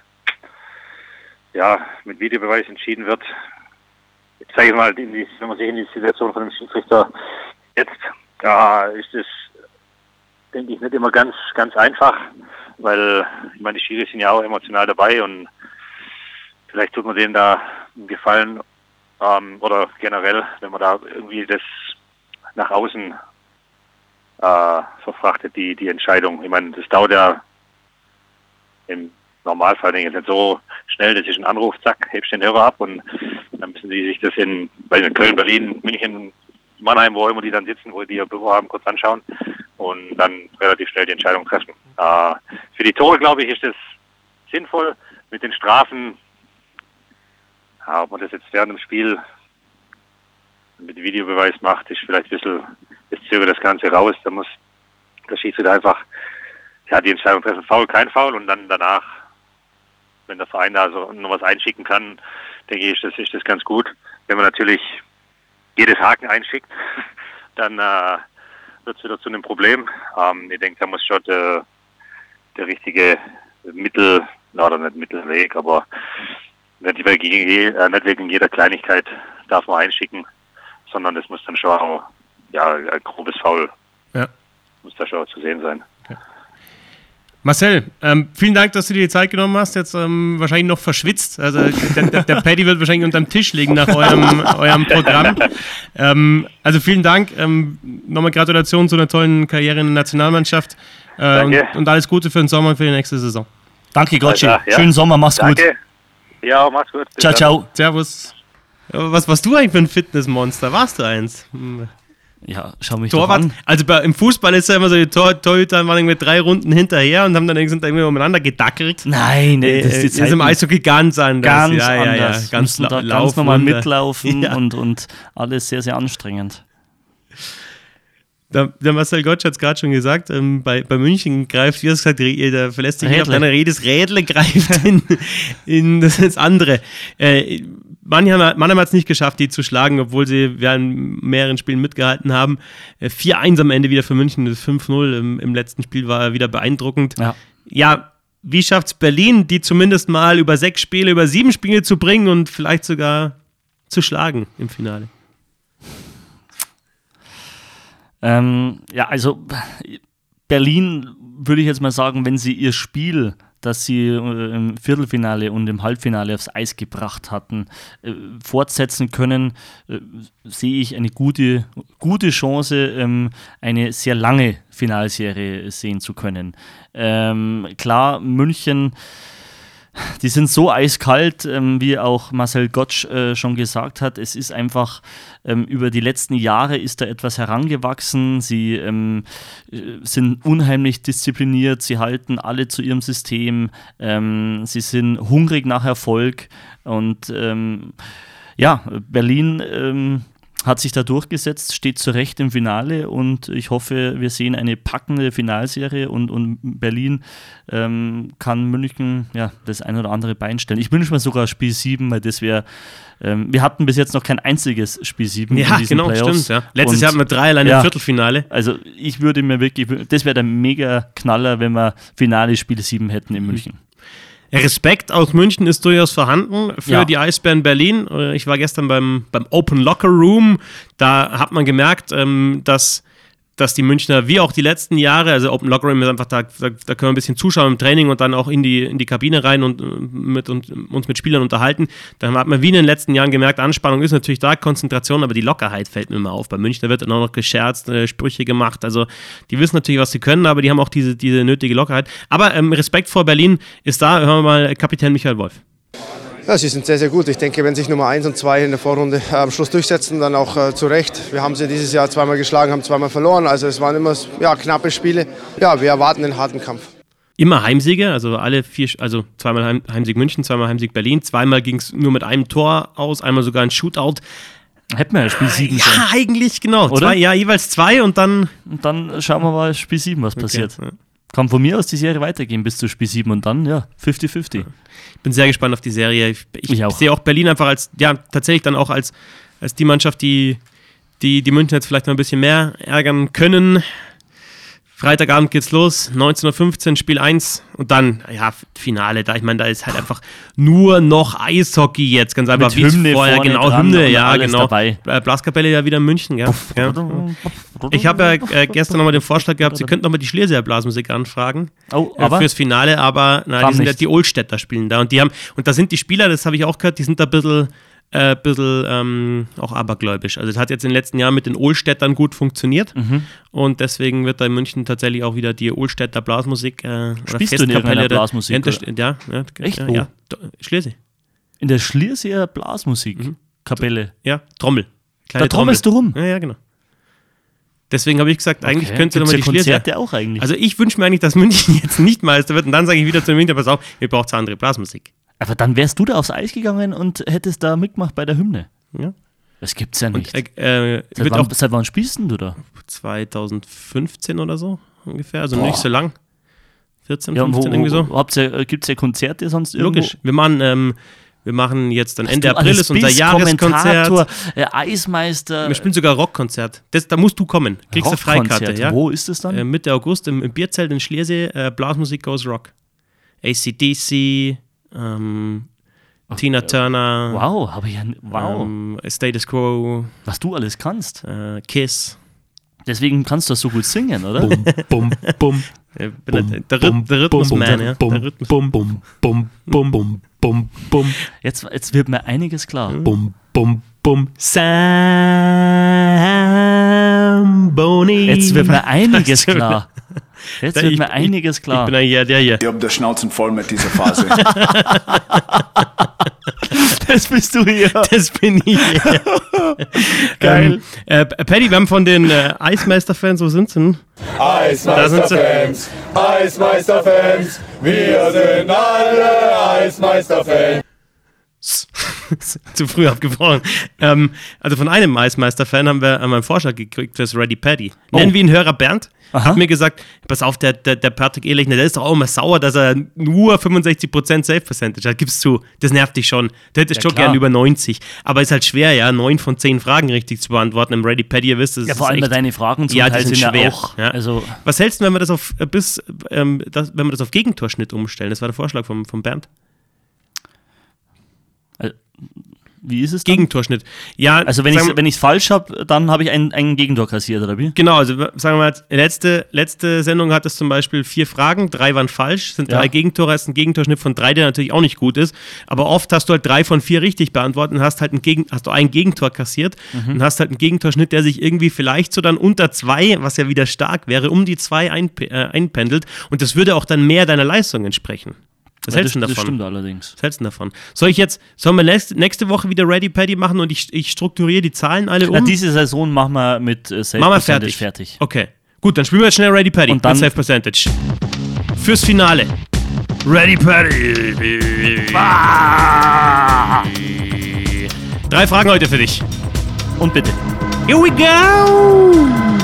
ja, mit Videobeweis entschieden wird, jetzt sage ich mal, wenn man sich in die Situation von dem Schiedsrichter Ja, ist es, denke ich, nicht immer ganz, ganz einfach, weil ich meine, die Schiris sind ja auch emotional dabei und vielleicht tut man denen da einen Gefallen ähm, oder generell, wenn man da irgendwie das nach außen äh, verfrachtet, die, die Entscheidung. Ich meine, das dauert ja im Normalfall denke ich nicht so schnell, das ist ein Anruf, zack, hebst den Hörer ab und dann müssen die sich das in, bei Köln, Berlin, München, Mannheim, wo immer die dann sitzen, wo die ihr Büro haben, kurz anschauen und dann relativ schnell die Entscheidung treffen. Äh, für die Tore, glaube ich, ist das sinnvoll. Mit den Strafen, ja, ob man das jetzt während dem Spiel mit Videobeweis macht, ist vielleicht ein bisschen, das zögert das Ganze raus. Da muss der Schiedsrichter einfach ja, die Entscheidung treffen, faul, kein Foul und dann danach, wenn der Verein da so noch was einschicken kann, denke ich, das ist das ganz gut. Wenn man natürlich jedes Haken einschickt, dann äh, wird es wieder zu einem Problem. Ähm, ich denke, da muss schon der, der richtige Mittel, na, oder nicht Mittelweg, aber nicht wegen, äh, nicht wegen jeder Kleinigkeit darf man einschicken, sondern das muss dann schon auch, ja, ein grobes Foul ja. muss da schon zu sehen sein. Marcel, ähm, vielen Dank, dass du dir die Zeit genommen hast. Jetzt ähm, wahrscheinlich noch verschwitzt. Also der, der, der Paddy wird wahrscheinlich unterm Tisch liegen nach eurem, eurem Programm. Ähm, also vielen Dank. Ähm, nochmal Gratulation zu einer tollen Karriere in der Nationalmannschaft. Äh, und, und, alles Gute für den Sommer und für die nächste Saison. Danke, Gotchi. Ja. Schönen Sommer, mach's Danke. gut. Ja, mach's gut. Bis ciao, dann. ciao. Servus. Was warst du eigentlich für ein Fitnessmonster? Warst du eins? Hm. Ja, schau mich Torwart, an. Also bei, im Fußball ist ja immer so, die Tor, Torhüter waren irgendwie drei Runden hinterher und haben dann sind irgendwie umeinander gedackelt. Nein, nee, das ist, ist im Eishockey ganz anders. Ganz ja, anders. Ja, ja. Ganz, da ganz normal mitlaufen und, und alles sehr, sehr anstrengend. Der, der Marcel Gottsch hat es gerade schon gesagt, ähm, bei, bei München greift, wie er es gesagt der verlässt sich nicht auf deine Rede, das Rädle greift in, in das, das andere. Äh, Mannheim, Mannheim hat es nicht geschafft, die zu schlagen, obwohl sie während mehreren Spielen mitgehalten haben. 4-1 äh, am Ende wieder für München, das 5-0 im, im, letzten Spiel war wieder beeindruckend. Ja, ja wie schafft es Berlin, die zumindest mal über sechs Spiele, über sieben Spiele zu bringen und vielleicht sogar zu schlagen im Finale? Ähm, ja, also Berlin würde ich jetzt mal sagen, wenn sie ihr Spiel das sie äh, im Viertelfinale und im Halbfinale aufs Eis gebracht hatten, äh, fortsetzen können, äh, sehe ich eine gute, gute Chance, ähm, eine sehr lange Finalserie sehen zu können. Ähm, klar, München die sind so eiskalt, ähm, wie auch Marcel Gottsch äh, schon gesagt hat. Es ist einfach ähm, über die letzten Jahre ist da etwas herangewachsen. Sie ähm, äh, sind unheimlich diszipliniert. Sie halten alle zu ihrem System. Ähm, sie sind hungrig nach Erfolg und ähm, ja, Berlin ähm, hat sich da durchgesetzt, steht zu Recht im Finale und ich hoffe, wir sehen eine packende Finalserie und, und Berlin ähm, kann München ja, das ein oder andere Bein stellen. Ich wünsche mir sogar Spiel 7, weil das wäre, ähm, wir hatten bis jetzt noch kein einziges Spiel 7 ja, in diesen genau, Playoffs. Stimmt, ja. Letztes und, Jahr hatten wir drei allein ja, im Viertelfinale. Also ich würde mir wirklich, das wäre der mega Knaller, wenn wir Finale Spiel 7 hätten in mhm. München. Respekt aus München ist durchaus vorhanden für ja. die Eisbären Berlin. Äh, ich war gestern beim, beim Open Locker Room. Da hat man gemerkt, ähm, dass dass die Münchner, wie auch die letzten Jahre, also Open Locker Room ist einfach, da, da, da, können wir ein bisschen zuschauen im Training und dann auch in die, in die Kabine rein und, mit, und uns mit Spielern unterhalten. Da hat man wie in den letzten Jahren gemerkt, Anspannung ist natürlich da, Konzentration, aber die Lockerheit fällt mir immer auf. Bei Münchner wird dann auch noch gescherzt, äh, Sprüche gemacht. Also die wissen natürlich, was sie können, aber die haben auch diese, diese nötige Lockerheit. Aber ähm, Respekt vor Berlin ist da. Hören wir mal Kapitän Michael Wolf. Ja, sie sind sehr, sehr gut. Ich denke, wenn sich Nummer 1 und 2 in der Vorrunde äh, am Schluss durchsetzen, dann auch äh, zu Recht. Wir haben sie dieses Jahr zweimal geschlagen, haben zweimal verloren. Also es waren immer ja, knappe Spiele. Ja, wir erwarten einen harten Kampf. Immer Heimsiege, also alle vier, also zweimal Heim, Heimsieg München, zweimal Heimsieg Berlin. Zweimal ging es nur mit einem Tor aus, einmal sogar ein Shootout. Hätten wir ja Spiel 7 Ja, schon. eigentlich, genau. Oder? Zwei, ja, jeweils zwei und dann. Und dann schauen wir mal Spiel 7, was okay. passiert. Ja. Kann von mir aus die Serie weitergehen bis zu Spiel 7 und dann, ja, 50-50. Ja. Ich bin sehr gespannt auf die Serie. Ich, ich, ich sehe auch Berlin einfach als, ja, tatsächlich dann auch als, als die Mannschaft, die, die die München jetzt vielleicht noch ein bisschen mehr ärgern können. Freitagabend geht's los, 19.15 Uhr, Spiel 1 und dann, ja, Finale. Da, ich meine, da ist halt einfach nur noch Eishockey jetzt, ganz einfach. Mit Hymne vorher, genau, Hymne, ja, genau. dabei. Äh, Blaskapelle ja wieder in München, ja. ja. Ich habe ja äh, gestern nochmal den Vorschlag gehabt, Sie könnten nochmal die Schlesieger Blasmusik anfragen. Oh, äh, aber? fürs Finale, aber na, die sind ja die Oldstädter spielen da und die haben, und da sind die Spieler, das habe ich auch gehört, die sind da ein bisschen, äh, bisschen ähm, auch abergläubisch. Also es hat jetzt in den letzten Jahren mit den Oldstädtern gut funktioniert Mhm. und deswegen wird da in München tatsächlich auch wieder die Oldstädter Blasmusik äh, oder Spielst du in irgendeiner oder- Blasmusik, oder? Ja, ja, Echt? ja, ja. Do- Schlesien. In der Schlierseer Blasmusik. Mhm. Kapelle. Ja, Trommel. Kleine Da trommelst du rum. Ja, ja, genau. Deswegen habe ich gesagt, eigentlich Okay. könnte nochmal die. Konzerte auch eigentlich. Also ich wünsche mir eigentlich, dass München jetzt nicht Meister wird und dann sage ich wieder zu München, pass auf, ihr braucht andere Blasmusik. Aber dann wärst du da aufs Eis gegangen und hättest da mitgemacht bei der Hymne. Ja. Das gibt's ja nicht. Und, äh, seit, wann, auch seit wann spielst denn du da? 2015 oder so ungefähr, also nicht so lang. 14, Ja, und 15 wo, irgendwie so. habt ihr, äh, gibt's ja Konzerte sonst irgendwo? Logisch. Wir machen, ähm, wir machen jetzt dann Ende April ist unser Jahreskonzert. Äh, Eismeister. Wir spielen sogar Rockkonzert. Das, da musst du kommen. Kriegst du Freikarte, ja? Wo ist es dann? Äh, Mitte August im, im Bierzelt in Schliersee, äh, Blasmusik Goes Rock. ACDC, ähm, Tina Turner, wow, habe ich ja. Wow, ähm, Status Quo, was du alles kannst. äh, Kiss. Deswegen kannst du das so gut singen, oder? Bum, bum, bum. Äh, bin der, der, Rhyth- der Rhythmusman, ja. Bum, bum, bum, bum, bum, bum, bum, bum, Jetzt, jetzt wird mir einiges klar. bum, bum, bum. Samboni. Jetzt wird mir einiges klar. Jetzt wird Ich- mir einiges Ich klar. bin eigentlich ja der hier. Ich habe der Schnauzen voll mit dieser Phase. Das bist du hier. Das bin ich. Geil. Ähm, äh, Paddy, wir haben von den äh, Eismeister-Fans, wo sind sie denn? Eismeisterfans, Eismeisterfans, wir sind alle Eismeisterfans. Zu früh abgebrochen. Ähm, also von einem Eismeister-Fan haben wir einen Vorschlag gekriegt fürs Ready Paddy. Nennen wir ihn Hörer Bernd. Hat mir gesagt, pass auf, der, der, der Patrick Ehrlichner, der ist doch auch immer sauer, dass er nur 65% Safe-Percentage hat. Gibst du, das nervt dich schon. Du hättest schon klar. gern über 90. Aber ist halt schwer, ja, 9 von 10 Fragen richtig zu beantworten im Ready Paddy. Ihr wisst, das Ja, vor allem echt, deine Fragen zum ja, Teil sind schwer. ja auch. Ja. Also, Was hältst du, wenn wir das auf äh, bis, ähm, das, wenn wir das auf Gegentorschnitt umstellen? Das war der Vorschlag vom, vom Bernd. Wie ist es dann? Gegentorschnitt. Ja, Also, wenn ich es wenn ich's falsch habe, dann habe ich ein, ein Gegentor kassiert, oder wie? Genau, also sagen wir mal, letzte, letzte Sendung hat es zum Beispiel vier Fragen, drei waren falsch, sind Ja. drei Gegentore, hast einen Gegentorschnitt von drei, der natürlich auch nicht gut ist. Aber oft hast du halt drei von vier richtig beantwortet und hast halt ein, Gegen, hast du ein Gegentor kassiert und hast halt einen Gegentorschnitt, der sich irgendwie vielleicht so dann unter zwei, was ja wieder stark wäre, um die zwei einp äh, einpendelt. Und das würde auch dann mehr deiner Leistung entsprechen. Was hältst du das, davon? das stimmt allerdings. Was hältst du davon? Soll ich jetzt, sollen wir nächste, Woche wieder Ready Paddy machen und ich, ich strukturiere die Zahlen alle um? Na, diese Saison machen wir mit äh, Safe Machen wir Percentage fertig. fertig. Okay. Gut, dann spielen wir jetzt schnell Ready Paddy Und dann- Safe Percentage. Fürs Finale. Ready Paddy. Drei Fragen heute für dich. Und bitte. Here we go!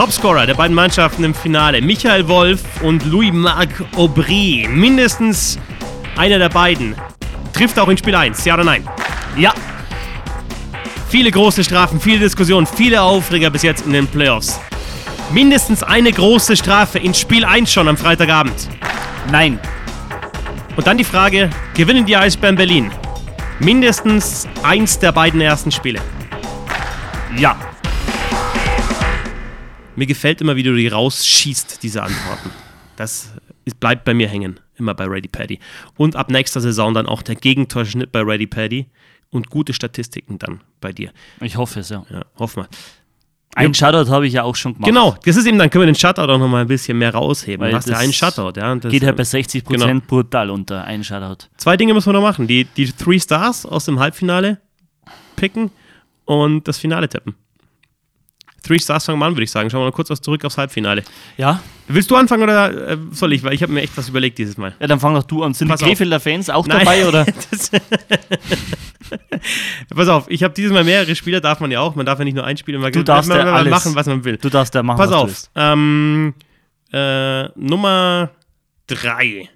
Topscorer der beiden Mannschaften im Finale, Michael Wolf und Louis-Marc Aubry. Mindestens einer der beiden trifft auch in Spiel 1, ja oder nein? Ja, Viele große Strafen, viele Diskussionen, viele Aufreger bis jetzt in den Playoffs. Mindestens eine große Strafe in Spiel 1 schon am Freitagabend. nein. Und dann die Frage, gewinnen die Eisbären Berlin? Mindestens eins der beiden ersten Spiele. Ja. Mir gefällt immer, wie du die rausschießt, diese Antworten. Das bleibt bei mir hängen, immer bei Ready Paddy. Und ab nächster Saison dann auch der Gegentorschnitt bei Ready Paddy und gute Statistiken dann bei dir. Ich hoffe es, ja. Ja, hoffen wir. Ein Shoutout habe ich ja auch schon gemacht. Genau, das ist eben, dann können wir den Shutout auch noch mal ein bisschen mehr rausheben. Weil du hast ja das einen Shutout, ja. Geht halt äh, bei 60% genau. brutal unter. Ein Shoutout. Zwei Dinge müssen wir noch machen. Die, die Three Stars aus dem Halbfinale picken und das Finale tippen. Three Stars fangen wir an, würde ich sagen. Schauen wir mal kurz was zurück aufs Halbfinale. Ja? Willst du anfangen oder äh, soll ich? Weil ich habe mir echt was überlegt dieses Mal. Ja, dann fang doch du an. Sind Pass die. Krefelder Fans auch Nein. dabei, oder? Pass auf, ich habe dieses Mal mehrere Spieler, darf man ja auch. Man darf ja nicht nur ein Spiel immer Du darfst man, ja alles. machen, was man will. Du darfst ja machen, Pass was du auf. willst. Ähm, äh, Nummer drei.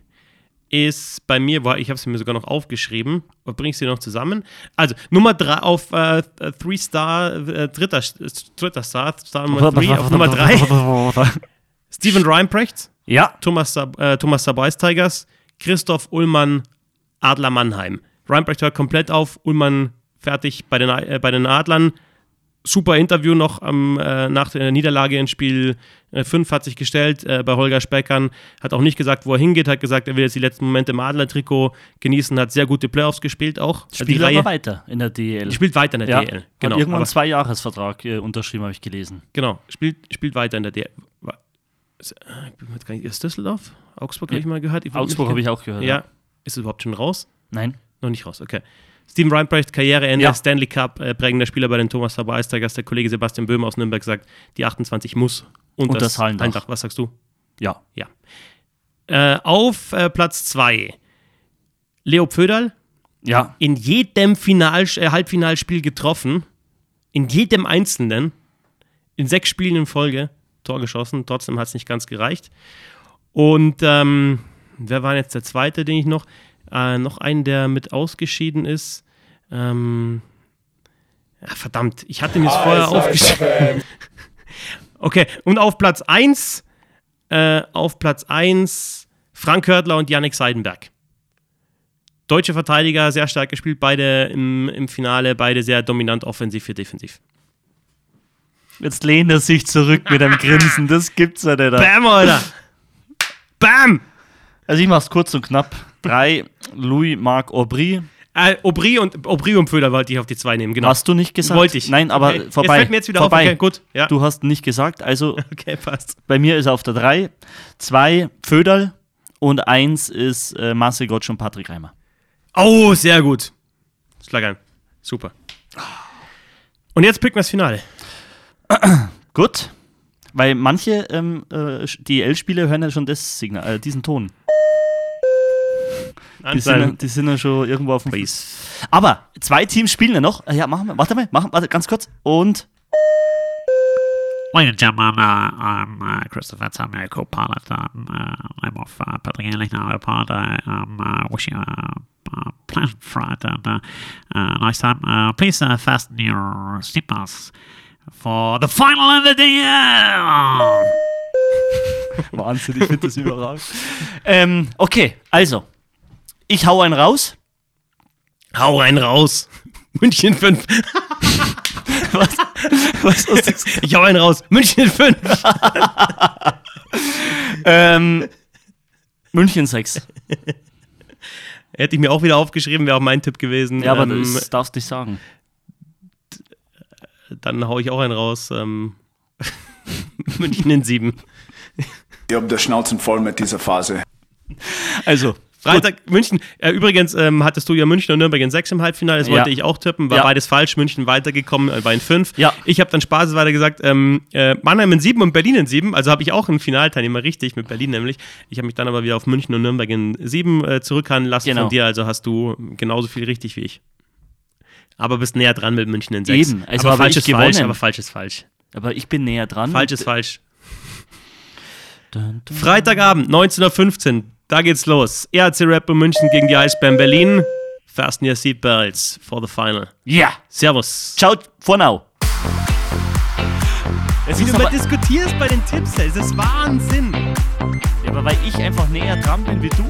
Ist bei mir, ich habe es mir sogar noch aufgeschrieben, bringe ich sie noch zusammen? Also Nummer 3 auf 3 äh, Star, äh, dritter, dritter Star, Star Nummer 3 auf Nummer 3. Steven Reinprecht, Ja, Thomas, äh, Thomas Sabeis-Tigers, Christoph Ullmann, Adler Mannheim. Reinprecht hört komplett auf, Ullmann fertig bei den, äh, bei den Adlern. Super Interview noch am, äh, nach der Niederlage in Spiel 5 hat sich gestellt äh, bei Holger Speckern. Hat auch nicht gesagt, wo er hingeht, hat gesagt, er will jetzt die letzten Momente im Adler-Trikot genießen, hat sehr gute Playoffs gespielt auch. Also spielt aber weiter in der DL. Spielt weiter in der ja, DL. Genau. Und irgendwann einen Zwei-Jahres-Vertrag äh, unterschrieben, habe ich gelesen. Genau, spielt, spielt weiter in der DL. Ist, äh, ich bin jetzt gar nicht, ist Düsseldorf? Augsburg habe ich mal gehört. Ich Augsburg habe ich auch gehört. Ja. Ist es überhaupt schon raus? Nein. Noch nicht raus, okay. Steven Reinprecht, Karriereende, Ja. Stanley Cup, äh, prägender Spieler bei den Thomas Haber Eistigers. Der Kollege Sebastian Böhm aus Nürnberg sagt, die 28 muss. Und, Und das Hallendach. Was sagst du? Ja. Ja. Äh, auf äh, Platz 2 Leo Pföderl, Ja. in jedem Final, äh, Halbfinalspiel getroffen, in jedem einzelnen, in sechs Spielen in Folge Tor geschossen, trotzdem hat es nicht ganz gereicht. Und ähm, wer war jetzt der zweite, den ich noch? Äh, noch einen, der mit ausgeschieden ist. Ähm, ja, verdammt, ich hatte mir es vorher aufgeschrieben. Okay, und auf Platz 1, äh, auf Platz 1 Frank Hörtler und Yannick Seidenberg. Deutsche Verteidiger, sehr stark gespielt, beide im, im Finale, beide sehr dominant offensiv für defensiv. Jetzt lehnt er sich zurück mit einem Grinsen. Das gibt's ja nicht. Bam, Alter! Bam! Also ich mach's kurz und knapp. Drei, Louis-Marc Aubry. Äh, Aubry und, Aubry und Föder wollte ich auf die zwei nehmen, genau. Hast du nicht gesagt? Wollte ich. Nein, aber Okay. Jetzt vorbei. fällt mir jetzt wieder vorbei. auf, okay, gut. Ja. Du hast nicht gesagt. Also Okay, passt. bei mir ist er auf der drei. Zwei, Föderl. Und eins ist äh, Marcel Gottsch und Patrick Reimer. Oh, sehr gut. Schlag ein. Super. Und jetzt picken wir das Finale. Gut. Weil manche ähm, äh, DL-Spieler hören ja schon das Signal, äh, diesen Ton. Die sind, ja- die sind ja schon irgendwo auf dem Please. Aber zwei Teams spielen ja noch. Äh, Ja, machen wir. Warte mal, machen, warte, ganz kurz. Und Ladies and gentlemen, uh, I'm uh, Christopher Samuel, co-pilot. Um, uh, I'm off uh, Patrick Ehrlich now, a part. I uh, wishing you a, a pleasant flight and uh, uh, nice time. Uh, please uh, fasten your seatbelts for the final of the day. Wahnsinn, ich finde das überragend. ähm, okay, also. Ich hau einen raus. Hau rein raus. München 5. Was? Was du gesagt? Ich hau einen raus. München 5. ähm, München 6. Hätte ich mir auch wieder aufgeschrieben, wäre auch mein Tipp gewesen. Ja, aber ähm, das darfst du nicht sagen. dann hau ich auch einen raus. Ähm, München in 7. Ich habe der Schnauzen voll mit dieser Phase. Also, Freitag, München. Äh, übrigens ähm, hattest du ja München und Nürnberg in 6 im Halbfinale. Das Ja. wollte ich auch tippen. War Ja. beides falsch. München weitergekommen, äh, war in 5. Ja. Ich habe dann spaßesweise gesagt, ähm, äh, Mannheim in 7 und Berlin in 7. Also habe ich auch einen Finalteilnehmer richtig, mit Berlin nämlich. Ich habe mich dann aber wieder auf München und Nürnberg in 7 äh, zurückhandeln lassen Genau. von dir. Also hast du genauso viel richtig wie ich. Aber bist näher dran mit München in 6. Eben. Also aber falsch ich ist falsch, gewonnen. aber falsch ist falsch. aber ich bin näher dran. Falsch ist falsch. Freitagabend, 19.15 Uhr, da geht's los. ERC Rap in München gegen die Eisbären Berlin. Fasten your seatbelts for the final. Ja. Servus. Ciao, for now. Es ist aber, diskutierst bei den Tipps, das ist Wahnsinn. Ja, aber weil ich einfach näher dran bin wie du.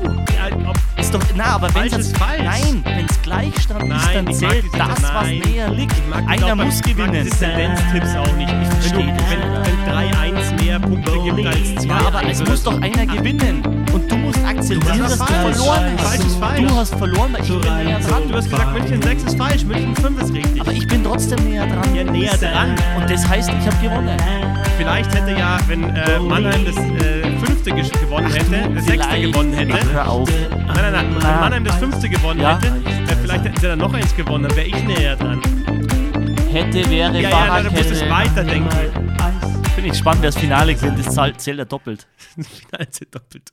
Ist doch, na, aber wenn Falsch ist falsch. Nein, wenn es Gleichstand Nein, ist, dann ich zählt das, was nein. näher liegt. Ich Einer muss ich mag gewinnen. diese Tendenztipps auch nicht. Du, verstehe das. wenn, wenn 3-1 mehr Punkte gibt als 2 Ja, aber es muss doch einer gewinnen. Und du musst akzeptieren, dass du verloren hast. Falsch ist falsch. Du hast verloren, weil ich bin näher dran. Du hast gesagt, München 6 ist falsch, München 5 ist richtig. Aber ich bin trotzdem näher dran. Ja, näher dran. Und das heißt, ich habe gewonnen. Vielleicht hätte ja, wenn äh, Mannheim das äh, fünfte gewonnen hätte, das sechste gewonnen hätte. Ach, hör auf. Nein, nein, nein. Wenn Mannheim das fünfte gewonnen Ja. hätte, äh, vielleicht hätten sie dann noch eins gewonnen, dann wäre ich näher dran. Hätte, wäre, Ja, ja, Fahrradkette. dann musst du es weiterdenken. Finde ich spannend, wer das Finale gewinnt. Das zählt er doppelt. Finale doppelt.